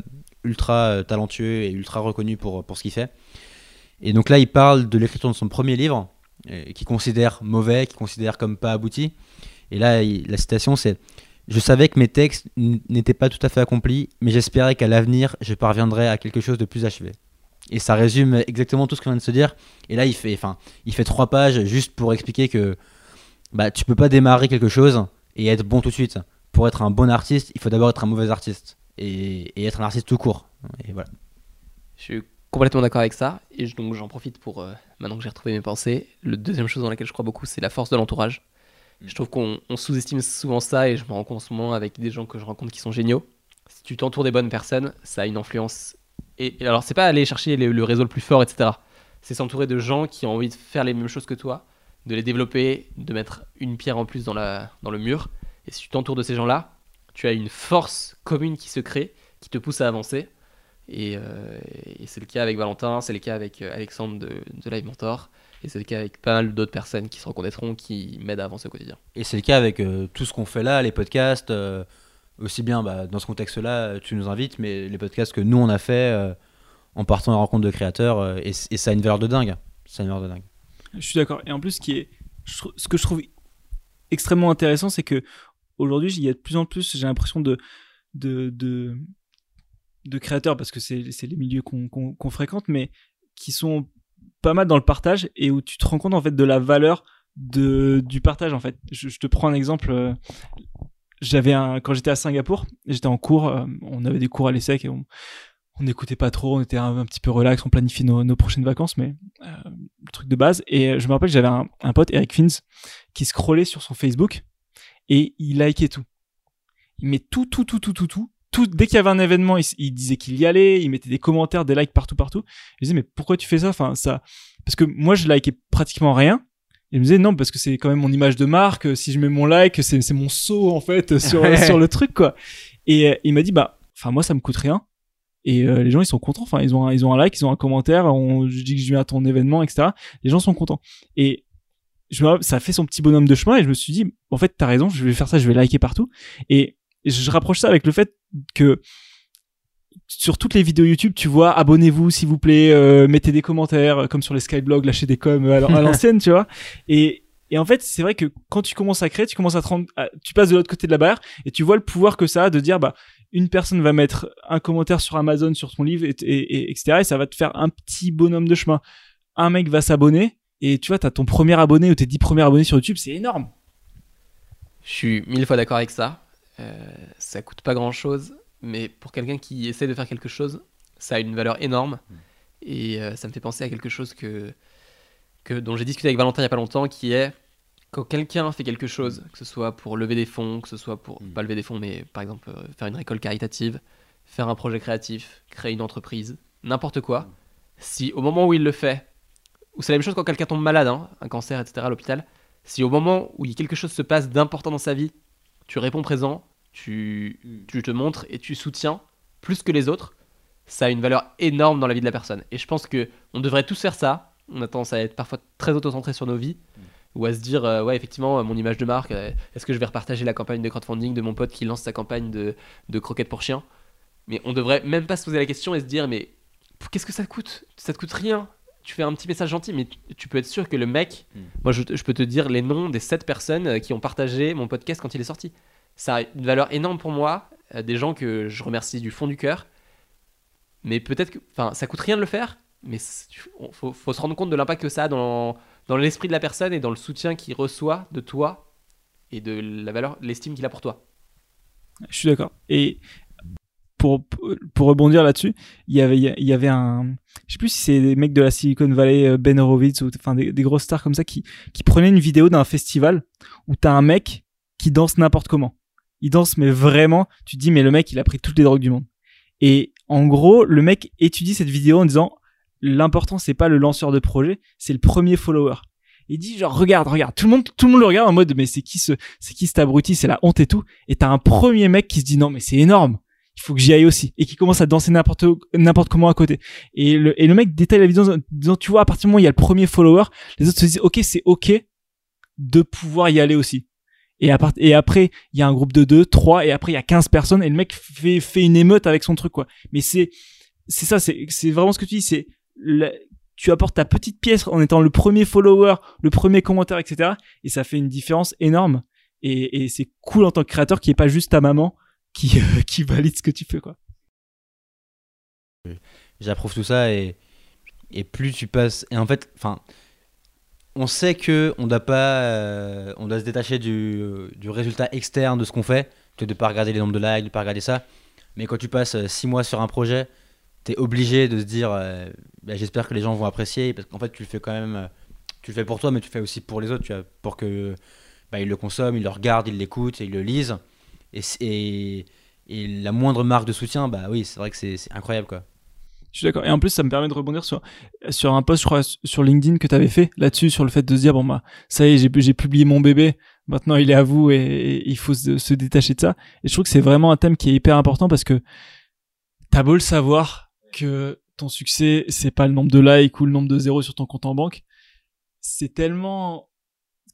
ultra euh, talentueux et ultra reconnu pour, pour ce qu'il fait. Et donc là, il parle de l'écriture de son premier livre, euh, qu'il considère mauvais, qu'il considère comme pas abouti. Et là, la citation, c'est Je savais que mes textes n'étaient pas tout à fait accomplis, mais j'espérais qu'à l'avenir, je parviendrais à quelque chose de plus achevé. Et ça résume exactement tout ce qu'on vient de se dire. Et là, il fait, enfin, il fait trois pages juste pour expliquer que bah, tu peux pas démarrer quelque chose et être bon tout de suite. Pour être un bon artiste, il faut d'abord être un mauvais artiste et, et être un artiste tout court. Et voilà. Je suis complètement d'accord avec ça. Et je- donc j'en profite pour, euh, maintenant que j'ai retrouvé mes pensées, le deuxième chose dans laquelle je crois beaucoup, c'est la force de l'entourage. Je trouve qu'on on sous-estime souvent ça et je me rends compte en ce moment avec des gens que je rencontre qui sont géniaux. Si tu t'entoures des bonnes personnes, ça a une influence. Et, et alors, c'est pas aller chercher le, le réseau le plus fort, etc. C'est s'entourer de gens qui ont envie de faire les mêmes choses que toi, de les développer, de mettre une pierre en plus dans, la, dans le mur. Et si tu t'entoures de ces gens-là, tu as une force commune qui se crée, qui te pousse à avancer. Et, euh, et c'est le cas avec Valentin, c'est le cas avec euh, Alexandre de, de Live Mentor, et c'est le cas avec pas mal d'autres personnes qui se reconnaîtront, qui m'aident à avancer au quotidien. Et c'est le cas avec euh, tout ce qu'on fait là, les podcasts, euh, aussi bien bah, dans ce contexte-là, tu nous invites, mais les podcasts que nous on a fait euh, en partant à la rencontre de créateurs, euh, et, et ça a une valeur de dingue. Ça a une valeur de dingue. Je suis d'accord. Et en plus, ce, qui est, ce que je trouve extrêmement intéressant, c'est que aujourd'hui, il y a de plus en plus, j'ai l'impression de, de, de, créateurs, parce que c'est les milieux qu'on fréquente, mais qui sont pas mal dans le partage et où tu te rends compte en fait de la valeur de, du partage en fait. Je, te prends un exemple. euh, J'avais un quand j'étais à Singapour, j'étais en cours, euh, on avait des cours à l'ESSEC et on on n'écoutait pas trop, on était un, petit peu relax, on planifiait nos, nos prochaines vacances, mais euh, truc de base. Et je me rappelle, j'avais un, un pote, Eric Fins, qui scrollait sur son Facebook et il likait tout. Il met tout, tout, tout, tout, tout, tout. tout dès qu'il y avait un événement, il, disait qu'il y allait, il mettait des commentaires, des likes partout, partout. Je disais, mais pourquoi tu fais ça? Enfin, ça. Parce que moi, je likais pratiquement rien. Et il me disait, non, parce que c'est quand même mon image de marque. Si je mets mon like, c'est c'est mon saut, en fait, sur, sur le truc, quoi. Et euh, il m'a dit, bah, enfin, moi, ça me coûte rien. Et euh, les gens, ils sont contents. Enfin, ils ont, un, ils ont un like, ils ont un commentaire. On, je dis que je viens à ton événement, etc. Les gens sont contents. Et je me rappelle, ça a fait son petit bonhomme de chemin. Et je me suis dit, en fait, t'as raison. Je vais faire ça. Je vais liker partout. Et je rapproche ça avec le fait que sur toutes les vidéos YouTube, tu vois, abonnez-vous s'il vous plaît, euh, mettez des commentaires, euh, comme sur les Skyblogs, lâchez des coms euh, à l'an- à l'ancienne, tu vois. Et, et en fait, c'est vrai que quand tu commences à créer, tu commences à te rendre, à- tu passes de l'autre côté de la barrière et tu vois le pouvoir que ça a de dire, bah, une personne va mettre un commentaire sur Amazon sur ton livre, et, et, et- etc. Et ça va te faire un petit bonhomme de chemin. Un mec va s'abonner et tu vois, t'as ton premier abonné ou tes dix premiers abonnés sur YouTube, c'est énorme. Je suis mille fois d'accord avec ça. Euh, ça coûte pas grand chose, mais pour quelqu'un qui essaie de faire quelque chose, ça a une valeur énorme. Et euh, ça me fait penser à quelque chose que, que dont j'ai discuté avec Valentin il y a pas longtemps, qui est quand quelqu'un fait quelque chose, que ce soit pour lever des fonds, que ce soit pour Mm. pas lever des fonds, mais par exemple euh, faire une récolte caritative, faire un projet créatif, créer une entreprise, n'importe quoi. Si au moment où il le fait, ou c'est la même chose quand quelqu'un tombe malade, hein, un cancer, etc. à l'hôpital, si au moment où quelque chose se passe d'important dans sa vie, tu réponds présent, tu, tu te montres et tu soutiens plus que les autres, ça a une valeur énorme dans la vie de la personne. Et je pense que on devrait tous faire ça. On a tendance à être parfois très auto-centré sur nos vies, ou à se dire, euh, ouais, effectivement, mon image de marque, euh, est-ce que je vais repartager la campagne de crowdfunding de mon pote qui lance sa campagne de, de croquettes pour chiens? Mais on devrait même pas se poser la question et se dire, mais qu'est-ce que ça te coûte? Ça te coûte rien. Tu fais un petit message gentil, mais tu, tu peux être sûr que le mec, Mm. moi je, peux te dire les noms des 7 personnes euh, qui ont partagé mon podcast quand il est sorti. Ça a une valeur énorme pour moi, euh, des gens que je remercie du fond du cœur. Mais peut-être que. Enfin, ça coûte rien de le faire, mais c'est- on- faut, faut se rendre compte de l'impact que ça a dans, dans l'esprit de la personne et dans le soutien qu'il reçoit de toi et de la valeur, l'estime qu'il a pour toi. Je suis d'accord. Et pour, pour rebondir là-dessus, il y avait, il y avait un, je sais plus si c'est des mecs de la Silicon Valley, euh, Ben Horowitz, ou enfin des, des grosses stars comme ça, qui, qui prenaient une vidéo d'un festival où t'as un mec qui danse n'importe comment. Il danse, mais vraiment, tu dis, mais le mec, il a pris toutes les drogues du monde. Et en gros, le mec étudie cette vidéo en disant, l'important, c'est pas le lanceur de projet, c'est le premier follower. Il dit, genre, regarde, regarde. Tout le monde, tout le monde le regarde en mode, mais c'est qui ce, c'est qui cet abruti, c'est la honte et tout. Et t'as un premier mec qui se dit, non, mais c'est énorme. Il faut que j'y aille aussi. Et qui commence à danser n'importe, n'importe comment à côté. Et le, et le mec détaille la vidéo en disant, tu vois, à partir du moment où il y a le premier follower, les autres se disent, ok, c'est ok de pouvoir y aller aussi. Et, à et après, il y a un groupe de 2, 3, et après, il y a 15 personnes, et le mec fait, fait une émeute avec son truc, quoi. Mais c'est, c'est ça, c'est, vraiment ce que tu dis, c'est, tu apportes ta petite pièce en étant le premier follower, le premier commentaire, etc. Et ça fait une différence énorme. Et, et c'est cool en tant que créateur qui est pas juste ta maman qui, euh, qui valide ce que tu fais, quoi. J'approuve tout ça et, et plus tu passes. Et en fait, enfin, on sait que on doit pas, euh, on doit se détacher du, du résultat externe de ce qu'on fait, de ne pas regarder les nombres de likes, de pas regarder ça. Mais quand tu passes 6 mois sur un projet, tu es obligé de se dire, euh, bah, j'espère que les gens vont apprécier, parce qu'en fait, tu le fais quand même, euh, tu le fais pour toi, mais tu le fais aussi pour les autres, pour que bah, ils le consomment, ils le regardent, ils l'écoutent, ils le lisent. Et, la moindre marque de soutien, bah oui, c'est vrai que c'est incroyable quoi. Je suis d'accord. Et en plus, ça me permet de rebondir sur, sur un post, je crois, sur LinkedIn que tu avais fait là-dessus, sur le fait de se dire, bon, bah, ça y est, j'ai, publié mon bébé, maintenant il est à vous et, il faut se, détacher de ça. Et je trouve que c'est vraiment un thème qui est hyper important parce que t'as beau le savoir que ton succès, c'est pas le nombre de likes ou le nombre de zéros sur ton compte en banque, c'est tellement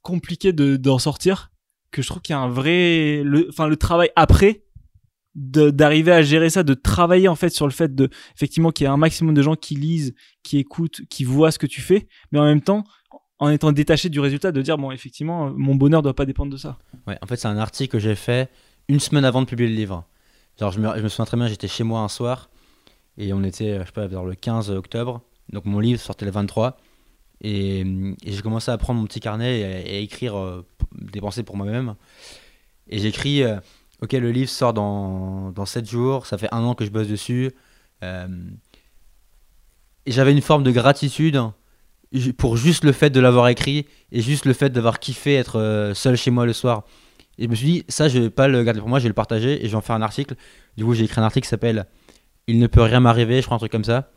compliqué de, d'en sortir que je trouve qu'il y a un vrai, le, enfin, le travail après, d'arriver à gérer ça, de travailler en fait sur le fait de effectivement qu'il y ait un maximum de gens qui lisent, qui écoutent, qui voient ce que tu fais, mais en même temps en étant détaché du résultat, de dire bon effectivement mon bonheur doit pas dépendre de ça. Ouais, en fait, c'est un article que j'ai fait une semaine avant de publier le livre. Genre, je me, je me souviens très bien, j'étais chez moi un soir et on était, je sais pas, vers le 15 octobre. Donc, mon livre sortait le 23. Et, j'ai commencé à prendre mon petit carnet et, à- écrire euh, des pensées pour moi-même. Et j'écris euh, Ok, le livre sort dans, dans 7 jours, ça fait un an que je bosse dessus. Euh, et j'avais une forme de gratitude ju- pour juste le fait de l'avoir écrit et juste le fait d'avoir kiffé être euh, seul chez moi le soir. Et je me suis dit, ça, je vais pas le garder pour moi, je vais le partager et je vais en faire un article. Du coup, j'ai écrit un article qui s'appelle Il ne peut rien m'arriver, je crois un truc comme ça,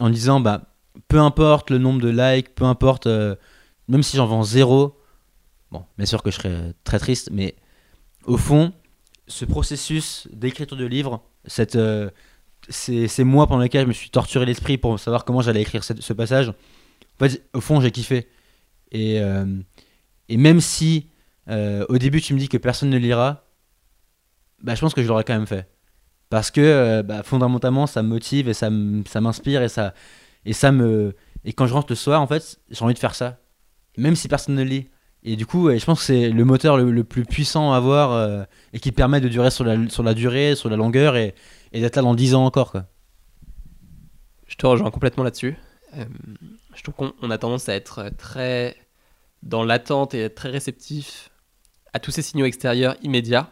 en disant, bah, peu importe le nombre de likes, peu importe, euh, même si j'en vends zéro, bon, bien sûr que je serais très triste, mais au fond, ce processus d'écriture de livre, cette, euh, ces, mois pendant lesquels je me suis torturé l'esprit pour savoir comment j'allais écrire ce passage, en fait, au fond, j'ai kiffé. Et, euh, et même si euh, au début tu me dis que personne ne lira, bah, je pense que je l'aurais quand même fait. Parce que bah, fondamentalement, ça me motive et ça m'inspire et ça, et ça me. Et quand je rentre le soir, en fait, j'ai envie de faire ça. Même si personne ne lit. Et du coup, je pense que c'est le moteur le, plus puissant à avoir euh, et qui permet de durer sur la, sur la durée, sur la longueur et, d'être là dans 10 ans encore. Je te rejoins complètement là-dessus. Euh, je trouve qu'on on a tendance à être très dans l'attente et être très réceptif à tous ces signaux extérieurs immédiats,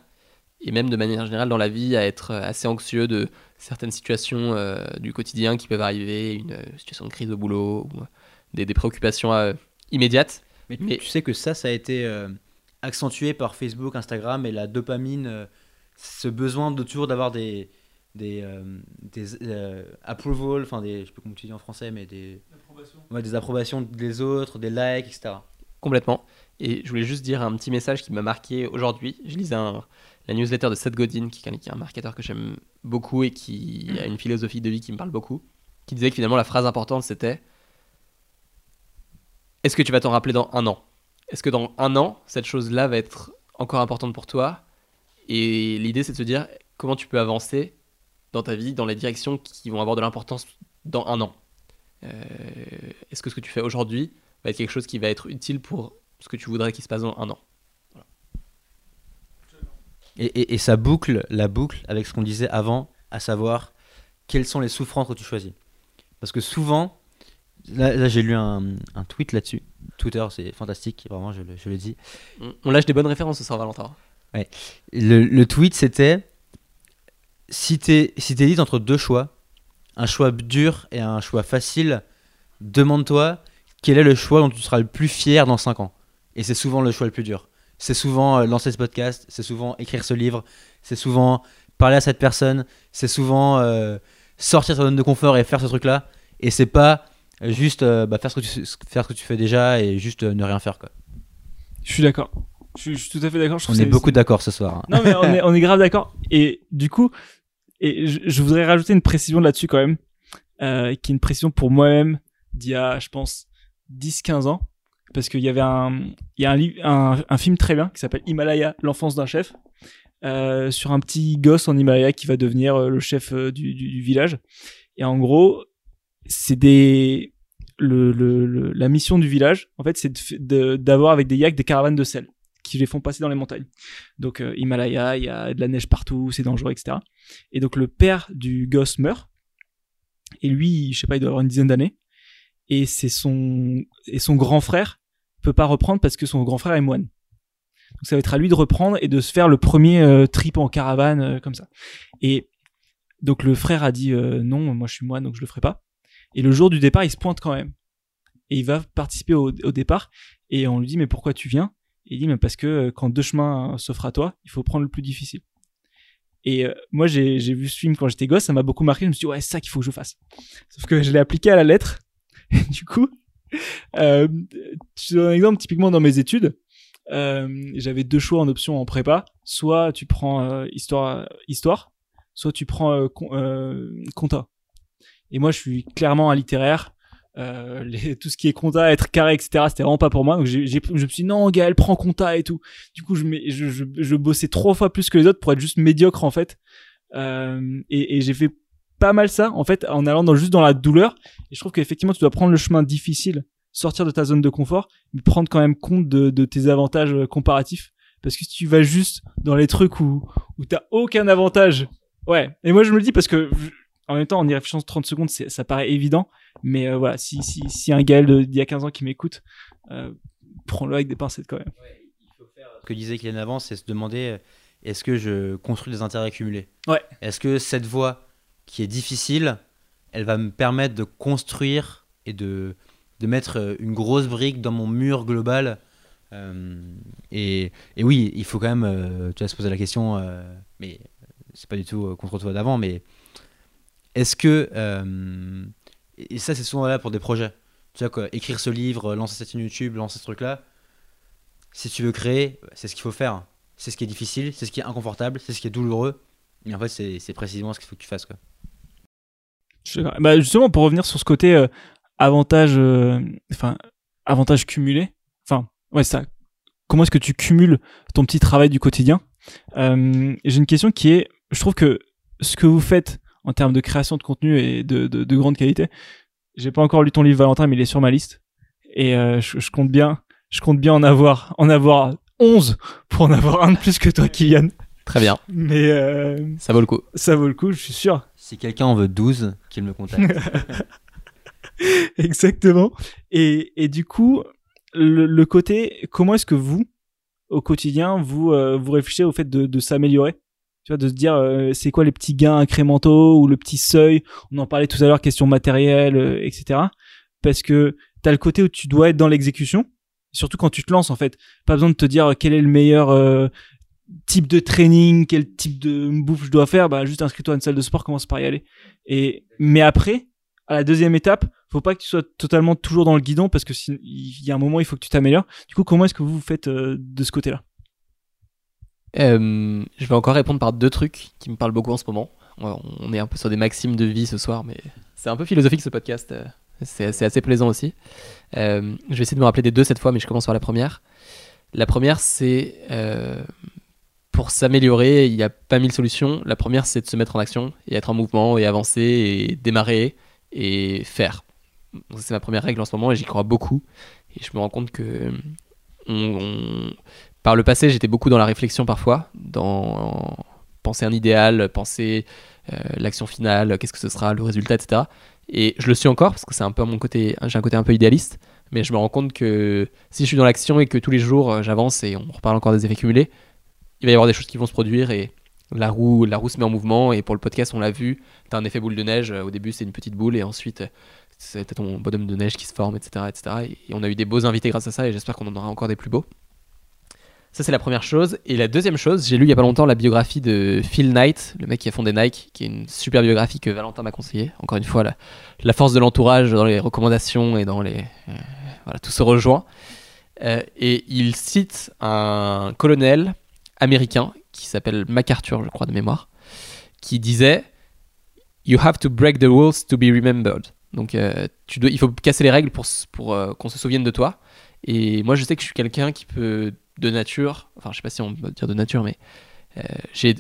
et même de manière générale dans la vie, à être assez anxieux de certaines situations euh, du quotidien qui peuvent arriver, une euh, situation de crise au boulot, ou euh, des, des préoccupations euh, immédiates. Mais, Mais- tu sais que ça, ça a été euh, accentué par Facebook, Instagram et la dopamine, euh, ce besoin de toujours d'avoir des des, euh, des euh, approval, enfin des, je sais pas comment tu dis en français, mais des, ouais, des approbations des autres, des likes, etc. Complètement. Et je voulais juste dire un petit message qui m'a marqué aujourd'hui. Je lisais un- la newsletter de Seth Godin, qui est un- marketeur que j'aime beaucoup et qui a une philosophie de vie qui me parle beaucoup, qui disait que finalement la phrase importante c'était Est-ce que tu vas t'en rappeler dans un an? Est-ce que dans un an, cette chose-là va être encore importante pour toi? Et l'idée c'est de se dire comment tu peux avancer dans ta vie, dans les directions qui vont avoir de l'importance dans un an? Euh, Est-ce que ce que tu fais aujourd'hui va être quelque chose qui va être utile pour ce que tu voudrais qu'il se passe dans un an? Et, et, et ça boucle la boucle avec ce qu'on disait avant, à savoir quelles sont les souffrances que tu choisis. Parce que souvent, là, là, j'ai lu un, un tweet là-dessus. Twitter, c'est fantastique, vraiment, je, le- je le dis. On, lâche des bonnes références ce soir, Valentin. Le, le tweet, c'était si t'es si t'hésites entre deux choix, un choix dur et un choix facile, demande-toi quel est le choix dont tu seras le plus fier dans 5 ans. Et c'est souvent le choix le plus dur. C'est souvent euh, lancer ce podcast, c'est souvent écrire ce livre, c'est souvent parler à cette personne, c'est souvent euh, sortir de sa zone de confort et faire ce truc-là. Et c'est pas euh, juste euh, bah, faire, ce que tu, faire ce que tu fais déjà et juste euh, ne rien faire. Quoi. Je suis d'accord. Je suis, je suis tout à fait d'accord. On est beaucoup d'accord ce soir. hein. Non, mais on est, on est grave d'accord. Et du coup, et je, je voudrais rajouter une précision là-dessus quand même, qui est une précision pour moi-même d'il y a, je pense, 10-15 ans. Parce qu'il y avait un, il y a un, film très bien qui s'appelle Himalaya, l'enfance d'un chef, euh, sur un petit gosse en Himalaya qui va devenir euh, le chef euh, du, village. Et en gros, c'est des, la mission du village, en fait, c'est d'avoir avec des yaks des caravanes de sel qui les font passer dans les montagnes. Donc Himalaya, il y a de la neige partout, c'est dangereux, etc. Et donc le père du gosse meurt. Et lui, je sais pas, il doit avoir une dizaine d'années. Et c'est son grand frère peut pas reprendre parce que son grand frère est moine. Donc ça va être à lui de reprendre et de se faire le premier euh, trip en caravane euh, comme ça. Et donc le frère a dit euh, non, moi je suis moine donc je le ferai pas. Et le jour du départ, il se pointe quand même. Et il va participer au, départ et on lui dit mais pourquoi tu viens? Et il dit mais parce que quand deux chemins s'offrent à toi, il faut prendre le plus difficile. Et moi j'ai vu ce film quand j'étais gosse, ça m'a beaucoup marqué, je me suis dit ouais, c'est ça qu'il faut que je fasse. Sauf que je l'ai appliqué à la lettre. Et du coup, euh, je donne un exemple typiquement dans mes études. Euh, j'avais deux choix en option en prépa. Soit tu prends euh, histoire, histoire, soit tu prends euh, com- euh, compta. Et moi, je suis clairement un littéraire. Euh, tout ce qui est compta, être carré, etc. C'était vraiment pas pour moi. Donc je me suis dit non, Gaël, prends compta et tout. Du coup, je, bossais trois fois plus que les autres pour être juste médiocre en fait. Euh, et j'ai fait pas mal ça en fait en allant dans, juste dans la douleur. Et je trouve qu'effectivement, tu dois prendre le chemin difficile, sortir de ta zone de confort, mais prendre quand même compte de, de tes avantages euh, comparatifs. Parce que si tu vas juste dans les trucs où, où t'as aucun avantage, ouais. Et moi, je me le dis parce que, en même temps, en y réfléchissant 30 secondes, ça paraît évident. Mais euh, voilà, si, si, si un Gaël d'il y a 15 ans qui m'écoute, euh, prends-le avec des pincettes quand même. Ce que disait Kylian avant, c'est se demander est-ce que je construis des intérêts accumulés? Ouais. Est-ce que cette voie qui est difficile, elle va me permettre de construire et de, de mettre euh, une grosse brique dans mon mur global Euh, et, et oui, il faut quand même euh, tu vas se poser la question, euh, mais c'est pas du tout contre toi d'avant, mais est-ce que. et ça, c'est souvent là pour des projets. Tu vois, quoi, écrire ce livre, lancer cette chaîne YouTube, lancer ce truc-là si tu veux créer, c'est ce qu'il faut faire. C'est ce qui est difficile, c'est ce qui est inconfortable, c'est ce qui est douloureux. Mais en fait, c'est précisément ce qu'il faut que tu fasses. Bah, justement, pour revenir sur ce côté euh, avantage, euh, enfin avantage cumulé. Enfin, ouais, ça. Comment est-ce que tu cumules ton petit travail du quotidien? Euh, J'ai une question qui est, je trouve que ce que vous faites en termes de création de contenu et de, de, de grande qualité, j'ai pas encore lu ton livre Valentin, mais il est sur ma liste et euh, je, je compte bien, je compte bien en avoir, en avoir 11 pour en avoir un de plus que toi, Kylian. Très bien, Mais euh, ça vaut le coup. ça vaut le coup, je suis sûr. Si quelqu'un en veut 12, qu'il me contacte. Exactement. Et, et du coup, le, le côté, comment est-ce que vous, au quotidien, vous, euh, vous réfléchissez au fait de, de s'améliorer? Tu vois, de se dire, euh, c'est quoi les petits gains incrémentaux ou le petit seuil? On en parlait tout à l'heure, question matérielle, euh, etc. Parce que t'as le côté où tu dois être dans l'exécution, surtout quand tu te lances en fait. Pas besoin de te dire euh, quel est le meilleur euh, type de training, quel type de bouffe je dois faire. Bah juste inscris-toi à une salle de sport, commence par y aller. Et mais après, à la deuxième étape, faut pas que tu sois totalement toujours dans le guidon parce que si- il y a un moment il faut que tu t'améliores. Du coup, comment est-ce que vous vous faites euh, de ce côté-là? Euh, je vais encore répondre par deux trucs qui me parlent beaucoup en ce moment. On est un peu sur des maximes de vie ce soir, mais c'est un peu philosophique ce podcast. euh, C'est assez plaisant aussi. Je vais essayer de me rappeler des deux cette fois, mais je commence par la première. La première, c'est pour s'améliorer, il n'y a pas mille solutions. La première, c'est de se mettre en action et être en mouvement et avancer et démarrer et faire. C'est ma première règle en ce moment et j'y crois beaucoup. Et je me rends compte que par le passé, j'étais beaucoup dans la réflexion parfois, dans penser un idéal, penser euh, l'action finale, qu'est-ce que ce sera, le résultat, etc. Et je le suis encore parce que c'est un peu mon côté, j'ai un côté un peu idéaliste, mais je me rends compte que si je suis dans l'action et que tous les jours euh, j'avance et on reparle encore des effets cumulés, il va y avoir des choses qui vont se produire et la roue, la roue se met en mouvement. Et pour le podcast, on l'a vu, t'as un effet boule de neige. Au début, c'est une petite boule et ensuite, euh, c'est ton bonhomme de neige qui se forme, etc., etc. Et on a eu des beaux invités grâce à ça et j'espère qu'on en aura encore des plus beaux. Ça, c'est la première chose. Et la deuxième chose, j'ai lu il y a pas longtemps la biographie de Phil Knight, le mec qui a fondé Nike, qui est une super biographie que Valentin m'a conseillé. Encore une fois, la, force de l'entourage dans les recommandations et dans les. euh, voilà, tout se rejoint. Euh, et il cite un colonel américain qui s'appelle MacArthur, je crois, de mémoire, qui disait You have to break the rules to be remembered. Donc, euh, il faut casser les règles pour, euh, qu'on se souvienne de toi. Et moi, je sais que je suis quelqu'un qui peut, de nature, enfin, je sais pas si on peut dire de nature, mais euh,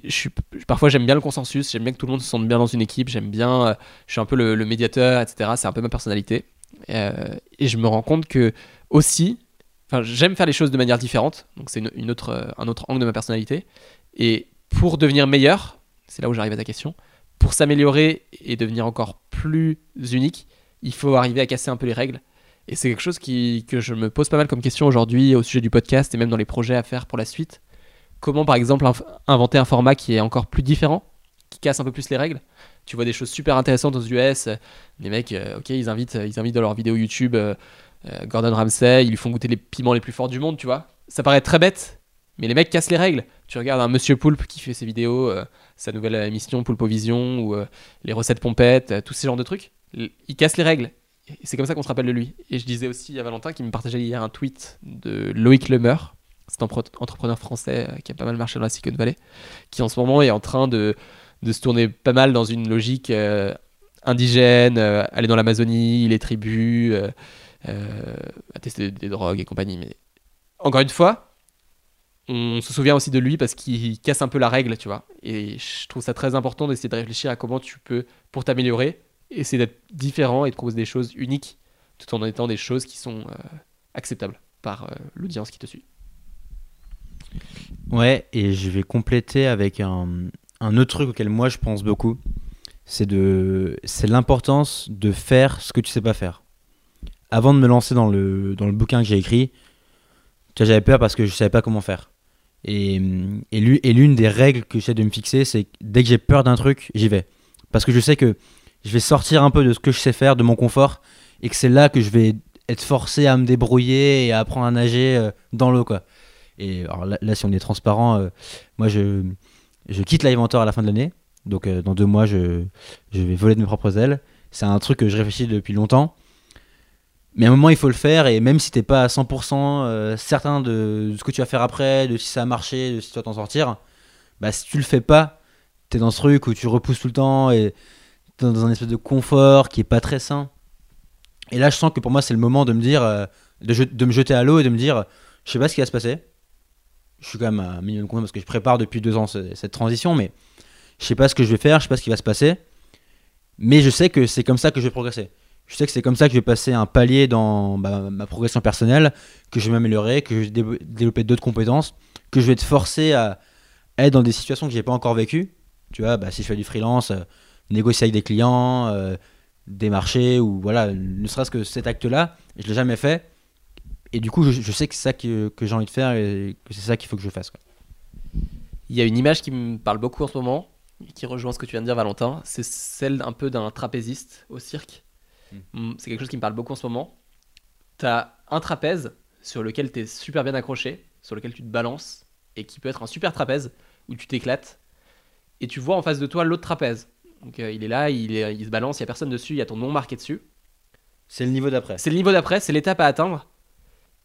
parfois j'aime bien le consensus, j'aime bien que tout le monde se sente bien dans une équipe, j'aime bien, je suis un peu le, médiateur, etc. C'est un peu ma personnalité. Et je me rends compte que aussi, enfin, j'aime faire les choses de manière différente, donc c'est une, autre, euh, un autre angle de ma personnalité. Et pour devenir meilleur, c'est là où j'arrive à ta question, pour s'améliorer et devenir encore plus unique, il faut arriver à casser un peu les règles Et c'est quelque chose qui, que je me pose pas mal comme question aujourd'hui au sujet du podcast et même dans les projets à faire pour la suite. Comment, par exemple, inventer un format qui est encore plus différent, qui casse un peu plus les règles? Tu vois des choses super intéressantes aux US. euh, Les mecs, euh, ok, ils invitent, ils invitent dans leurs vidéos YouTube Gordon Ramsay, ils lui font goûter les piments les plus forts du monde, tu vois. Ça paraît très bête, mais les mecs cassent les règles. Tu regardes un Monsieur Poulpe qui fait ses vidéos, euh, sa nouvelle émission Poulpovision ou euh, les recettes pompettes, euh, tous ces genres de trucs. Il casse les règles. C'est comme ça qu'on se rappelle de lui. Et je disais aussi à Valentin qui me partageait hier un tweet de Loïc Lemeur, pro- entrepreneur français euh, qui a pas mal marché dans la Silicon Valley, qui en ce moment est en train de, de se tourner pas mal dans une logique euh, indigène, euh, aller dans l'Amazonie, les tribus, euh, euh, à tester des drogues et compagnie. Mais encore une fois, on se souvient aussi de lui parce qu'il casse un peu la règle, tu vois. Et je trouve ça très important d'essayer de réfléchir à comment tu peux, pour t'améliorer, essayer d'être différent et de proposer des choses uniques, tout en étant des choses qui sont euh, acceptables par euh, l'audience qui te suit. Ouais, et je vais compléter avec un, un autre truc auquel moi je pense beaucoup. C'est de, c'est l'importance de faire ce que tu sais pas faire. Avant de me lancer dans le, dans le bouquin que j'ai écrit, j'avais peur parce que je savais pas comment faire. Et, et, l'u- et l'une des règles que j'essaie de me fixer, c'est que dès que j'ai peur d'un truc, j'y vais. Parce que je sais que je vais sortir un peu de ce que je sais faire, de mon confort, et que c'est là que je vais être forcé à me débrouiller et à apprendre à nager euh, dans l'eau, quoi. Et là, si on est transparent, euh, moi je, je quitte l'Iventor à la fin de l'année. Donc euh, dans deux mois, je, je vais voler de mes propres ailes. C'est un truc que je réfléchis depuis longtemps. Mais à un moment, il faut le faire. Et même si t'es pas à 100% euh, certain de, ce que tu vas faire après, de si ça a marché, de si tu vas t'en sortir, bah, si tu le fais pas, t'es dans ce truc où tu repousses tout le temps et t'es dans un espèce de confort qui est pas très sain. Et là, je sens que pour moi, c'est le moment de me dire, euh, de, de me jeter à l'eau et de me dire, je sais pas ce qui va se passer je suis quand même un minimum content parce que je prépare depuis deux ans ce- cette transition, mais je sais pas ce que je vais faire, je sais pas ce qui va se passer, mais je sais que c'est comme ça que je vais progresser. Je sais que c'est comme ça que je vais passer un palier dans ma progression personnelle, que je vais m'améliorer, que je vais dé- développer d'autres compétences, que je vais être forcé à être dans des situations que j'ai pas encore vécues. Tu vois, bah, si je fais du freelance, euh, négocier avec des clients, euh, des marchés, ou voilà, ne serait-ce que cet acte-là, je l'ai jamais fait. Et du coup, je, je sais que c'est ça que, j'ai envie de faire et que c'est ça qu'il faut que je fasse. Il y a une image qui me parle beaucoup en ce moment, qui rejoint ce que tu viens de dire, Valentin. C'est celle un peu d'un trapéziste au cirque. Mm, C'est quelque chose qui me parle beaucoup en ce moment. Tu as un trapèze sur lequel tu es super bien accroché, sur lequel tu te balances, et qui peut être un super trapèze où tu t'éclates. Et tu vois en face de toi l'autre trapèze. Donc euh, il est là, il, est- il se balance, il n'y a personne dessus, il y a ton nom marqué dessus. C'est le niveau d'après. C'est le niveau d'après, c'est l'étape à atteindre.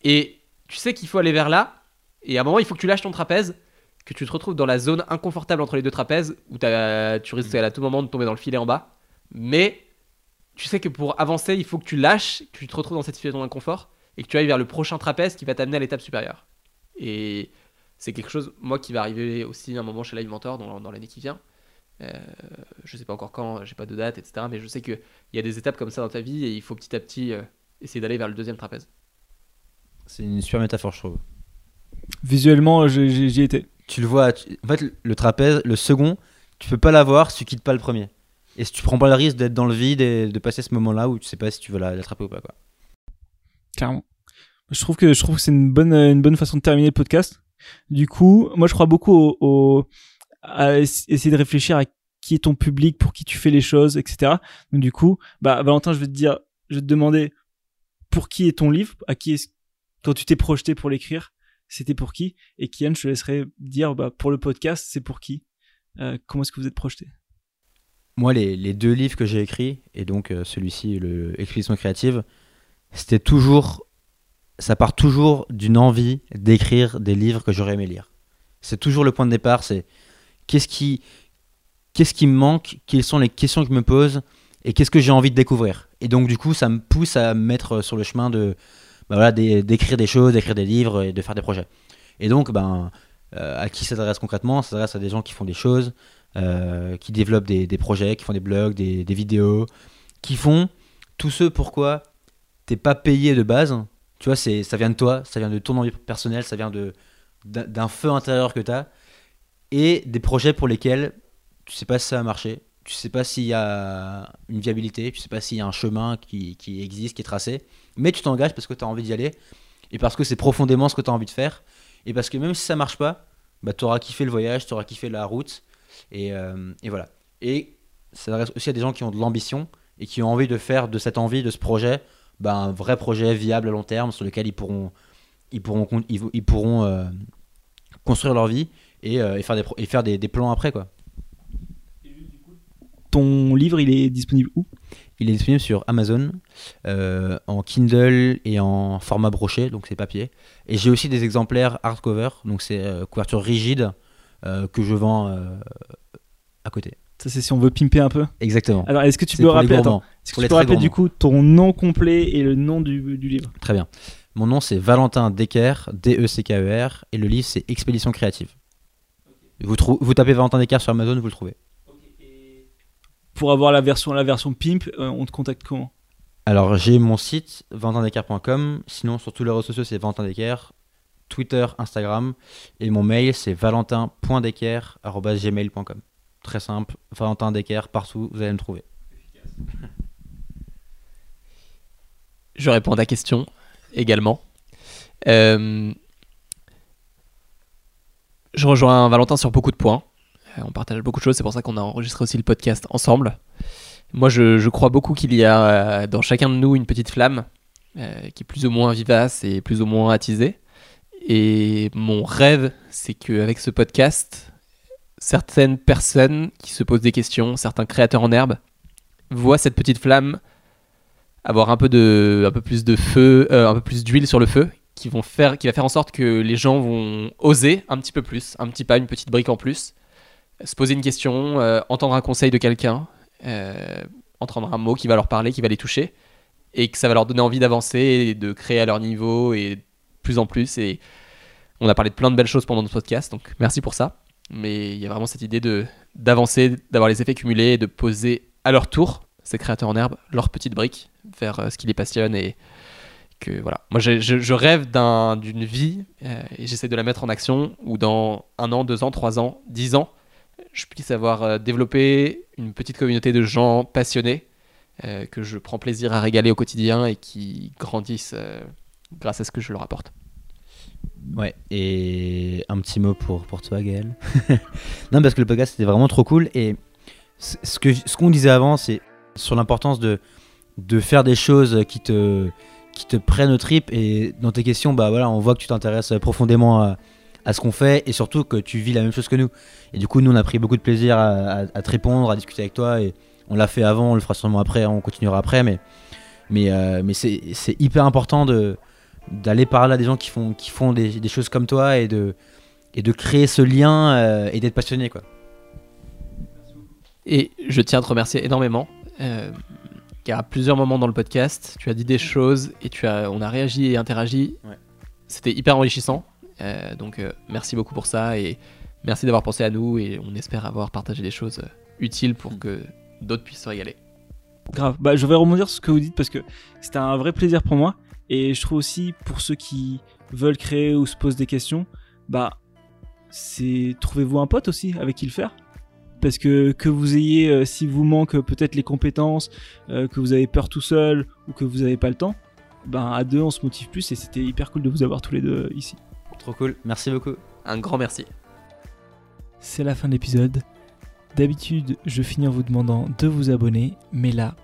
Et tu sais qu'il faut aller vers là. Et à un moment, il faut que tu lâches ton trapèze, que tu te retrouves dans la zone inconfortable entre les deux trapèzes, où tu risques à tout moment de tomber dans le filet en bas. Mais tu sais que pour avancer, il faut que tu lâches, que tu te retrouves dans cette situation d'inconfort, et que tu ailles vers le prochain trapèze qui va t'amener à l'étape supérieure. Et c'est quelque chose, moi, qui va arriver aussi un moment chez Live Mentor dans, dans l'année qui vient. Euh, je sais pas encore quand, j'ai pas de date, etc. Mais je sais qu'il y a des étapes comme ça dans ta vie, et il faut petit à petit euh, essayer d'aller vers le deuxième trapèze. C'est une super métaphore, je trouve. Visuellement, j'ai- j'ai- j'y étais. Tu le vois, tu- en fait, le trapèze, le second, tu peux pas l'avoir si tu quittes pas le premier. Et si tu prends pas le risque d'être dans le vide et de passer ce moment-là où tu sais pas si tu veux la- l'attraper ou pas. Quoi. Clairement. Je trouve que je trouve que c'est une bonne euh, une bonne façon de terminer le podcast. Du coup, moi je crois beaucoup au, à ess- essayer de réfléchir à qui est ton public, pour qui tu fais les choses, etc. Donc du coup, bah Valentin, je vais te dire, je vais te demander pour qui est ton livre, à qui est quand tu t'es projeté pour l'écrire, c'était pour qui Et Kian, je te laisserai dire bah pour le podcast, c'est pour qui Euh, Comment est-ce que vous êtes projeté? Moi, les, deux livres que j'ai écrits, et donc euh, celui-ci, le Expédition créative, c'était toujours. Ça part toujours d'une envie d'écrire des livres que j'aurais aimé lire. C'est toujours le point de départ, c'est qu'est-ce qui, qu'est-ce qui me manque, quelles sont les questions que je me pose, et qu'est-ce que j'ai envie de découvrir. Et donc, du coup, ça me pousse à me mettre sur le chemin de, bah voilà, d'é- d'écrire des choses, d'écrire des livres et de faire des projets. Et donc, ben, euh, à qui s'adresse concrètement? S'adresse à des gens qui font des choses, euh, qui développent des, projets, qui font des blogs, des, vidéos, qui font tout ce pourquoi t'es pas payé de base. Tu vois, c'est, ça vient de toi, ça vient de ton envie personnelle, ça vient de, d'un, feu intérieur que t'as, et des projets pour lesquels tu sais pas si ça va marcher, tu sais pas s'il y a une viabilité, tu sais pas s'il y a un chemin qui, qui existe, qui est tracé, mais tu t'engages parce que tu as envie d'y aller et parce que c'est profondément ce que tu as envie de faire. Et parce que même si ça marche pas, bah, tu auras kiffé le voyage, tu auras kiffé la route et, euh, et voilà. Et ça s'adresse aussi à des gens qui ont de l'ambition et qui ont envie de faire de cette envie, de ce projet, bah, un vrai projet viable à long terme sur lequel ils pourront, ils pourront, ils, ils pourront euh, construire leur vie et, euh, et faire, des, et faire des, des plans après. Quoi. Ton livre, il est disponible où? Il est disponible sur Amazon euh, en Kindle et en format broché, donc c'est papier. Et j'ai aussi des exemplaires hardcover, donc c'est couverture rigide que je vends à côté. Ça, c'est si on veut pimper un peu. Exactement. Alors, est-ce que tu peux rappeler, attends, que tu peux rappeler du coup ton nom complet et le nom du, du livre? Très bien. Mon nom c'est Valentin Decker, D-E-C-K-E-R, et le livre c'est Expédition créative. Vous, vous tapez Valentin Decker sur Amazon, vous le trouvez. Pour avoir la version, la version pimp, euh, on te contacte comment? Alors j'ai mon site valentindecker.com, sinon sur tous les réseaux sociaux c'est Valentin Decker, Twitter, Instagram, et mon mail c'est valentin.decker.gmail.com. Très simple, Valentin Decker partout, vous allez me trouver. Je réponds à ta question également. Euh, je rejoins Valentin sur beaucoup de points. Euh, on partage beaucoup de choses, c'est pour ça qu'on a enregistré aussi le podcast ensemble. Moi, je, crois beaucoup qu'il y a euh, dans chacun de nous une petite flamme qui est plus ou moins vivace et plus ou moins attisée. Et mon rêve, c'est qu'avec ce podcast, certaines personnes qui se posent des questions, certains créateurs en herbe, voient cette petite flamme avoir un peu plus de feu euh, un peu plus d'huile sur le feu qui va faire en sorte que les gens vont oser un petit peu plus un petit pas une petite brique en plus se poser une question euh, entendre un conseil de quelqu'un euh, entendre un mot qui va leur parler qui va les toucher et que ça va leur donner envie d'avancer de créer à leur niveau et plus en plus. Et on a parlé de plein de belles choses pendant notre podcast donc merci pour ça mais il y a vraiment cette idée de d'avancer d'avoir les effets cumulés et de poser à leur tour ces créateurs en herbe leurs petites briques vers euh, ce qui les passionne et que voilà. Moi, je, rêve d'un- d'une vie euh, et j'essaie de la mettre en action où dans un an, deux ans, trois ans, dix ans, je puisse avoir euh, développé une petite communauté de gens passionnés que je prends plaisir à régaler au quotidien et qui grandissent grâce à ce que je leur apporte. Ouais, et un petit mot pour, pour toi, Gaël. non, parce que le podcast c'était vraiment trop cool. Et ce que ce qu'on disait avant, c'est sur l'importance de, de faire des choses qui te, qui te prennent aux tripes. Et dans tes questions, bah voilà, on voit que tu t'intéresses profondément à, à ce qu'on fait et surtout que tu vis la même chose que nous. Et du coup, nous, on a pris beaucoup de plaisir à, te répondre, à discuter avec toi. Et on l'a fait avant, on le fera sûrement après, on continuera après. Mais, mais, euh, mais c'est hyper important de d'aller par là des gens qui font, qui font des, des choses comme toi et de, et de créer ce lien euh, et d'être passionné. Quoi. Et je tiens à te remercier énormément. Euh, car à plusieurs moments dans le podcast, tu as dit des choses et tu as, on a réagi et interagi. Ouais. C'était hyper enrichissant. Euh, donc euh, merci beaucoup pour ça et merci d'avoir pensé à nous et on espère avoir partagé des choses utiles pour que d'autres puissent se régaler. Grave. Bah, je vais rebondir sur ce que vous dites parce que c'était un vrai plaisir pour moi. Et je trouve aussi pour ceux qui veulent créer ou se posent des questions, bah, c'est trouvez-vous un pote aussi avec qui le faire? Parce que que vous ayez, euh, si vous manque peut-être les compétences, euh, que vous avez peur tout seul ou que vous n'avez pas le temps, ben à deux on se motive plus et c'était hyper cool de vous avoir tous les deux ici. Trop cool, merci beaucoup. Un grand merci. C'est la fin de l'épisode. D'habitude, je finis en vous demandant de vous abonner, mais là,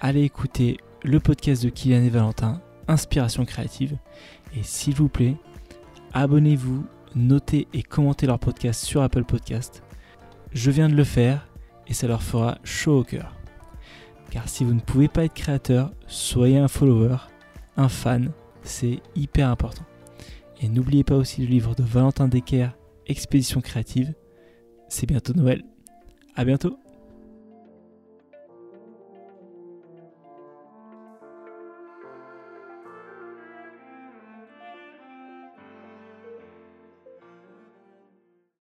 allez écouter le podcast de Kylian et Valentin, Inspiration créative. Et s'il vous plaît, abonnez-vous, notez et commentez leur podcast sur Apple Podcast. Je viens de le faire et ça leur fera chaud au cœur. Car si vous ne pouvez pas être créateur, soyez un follower, un fan, c'est hyper important. Et n'oubliez pas aussi le livre de Valentin Decker, Expédition créative. C'est bientôt Noël. À bientôt.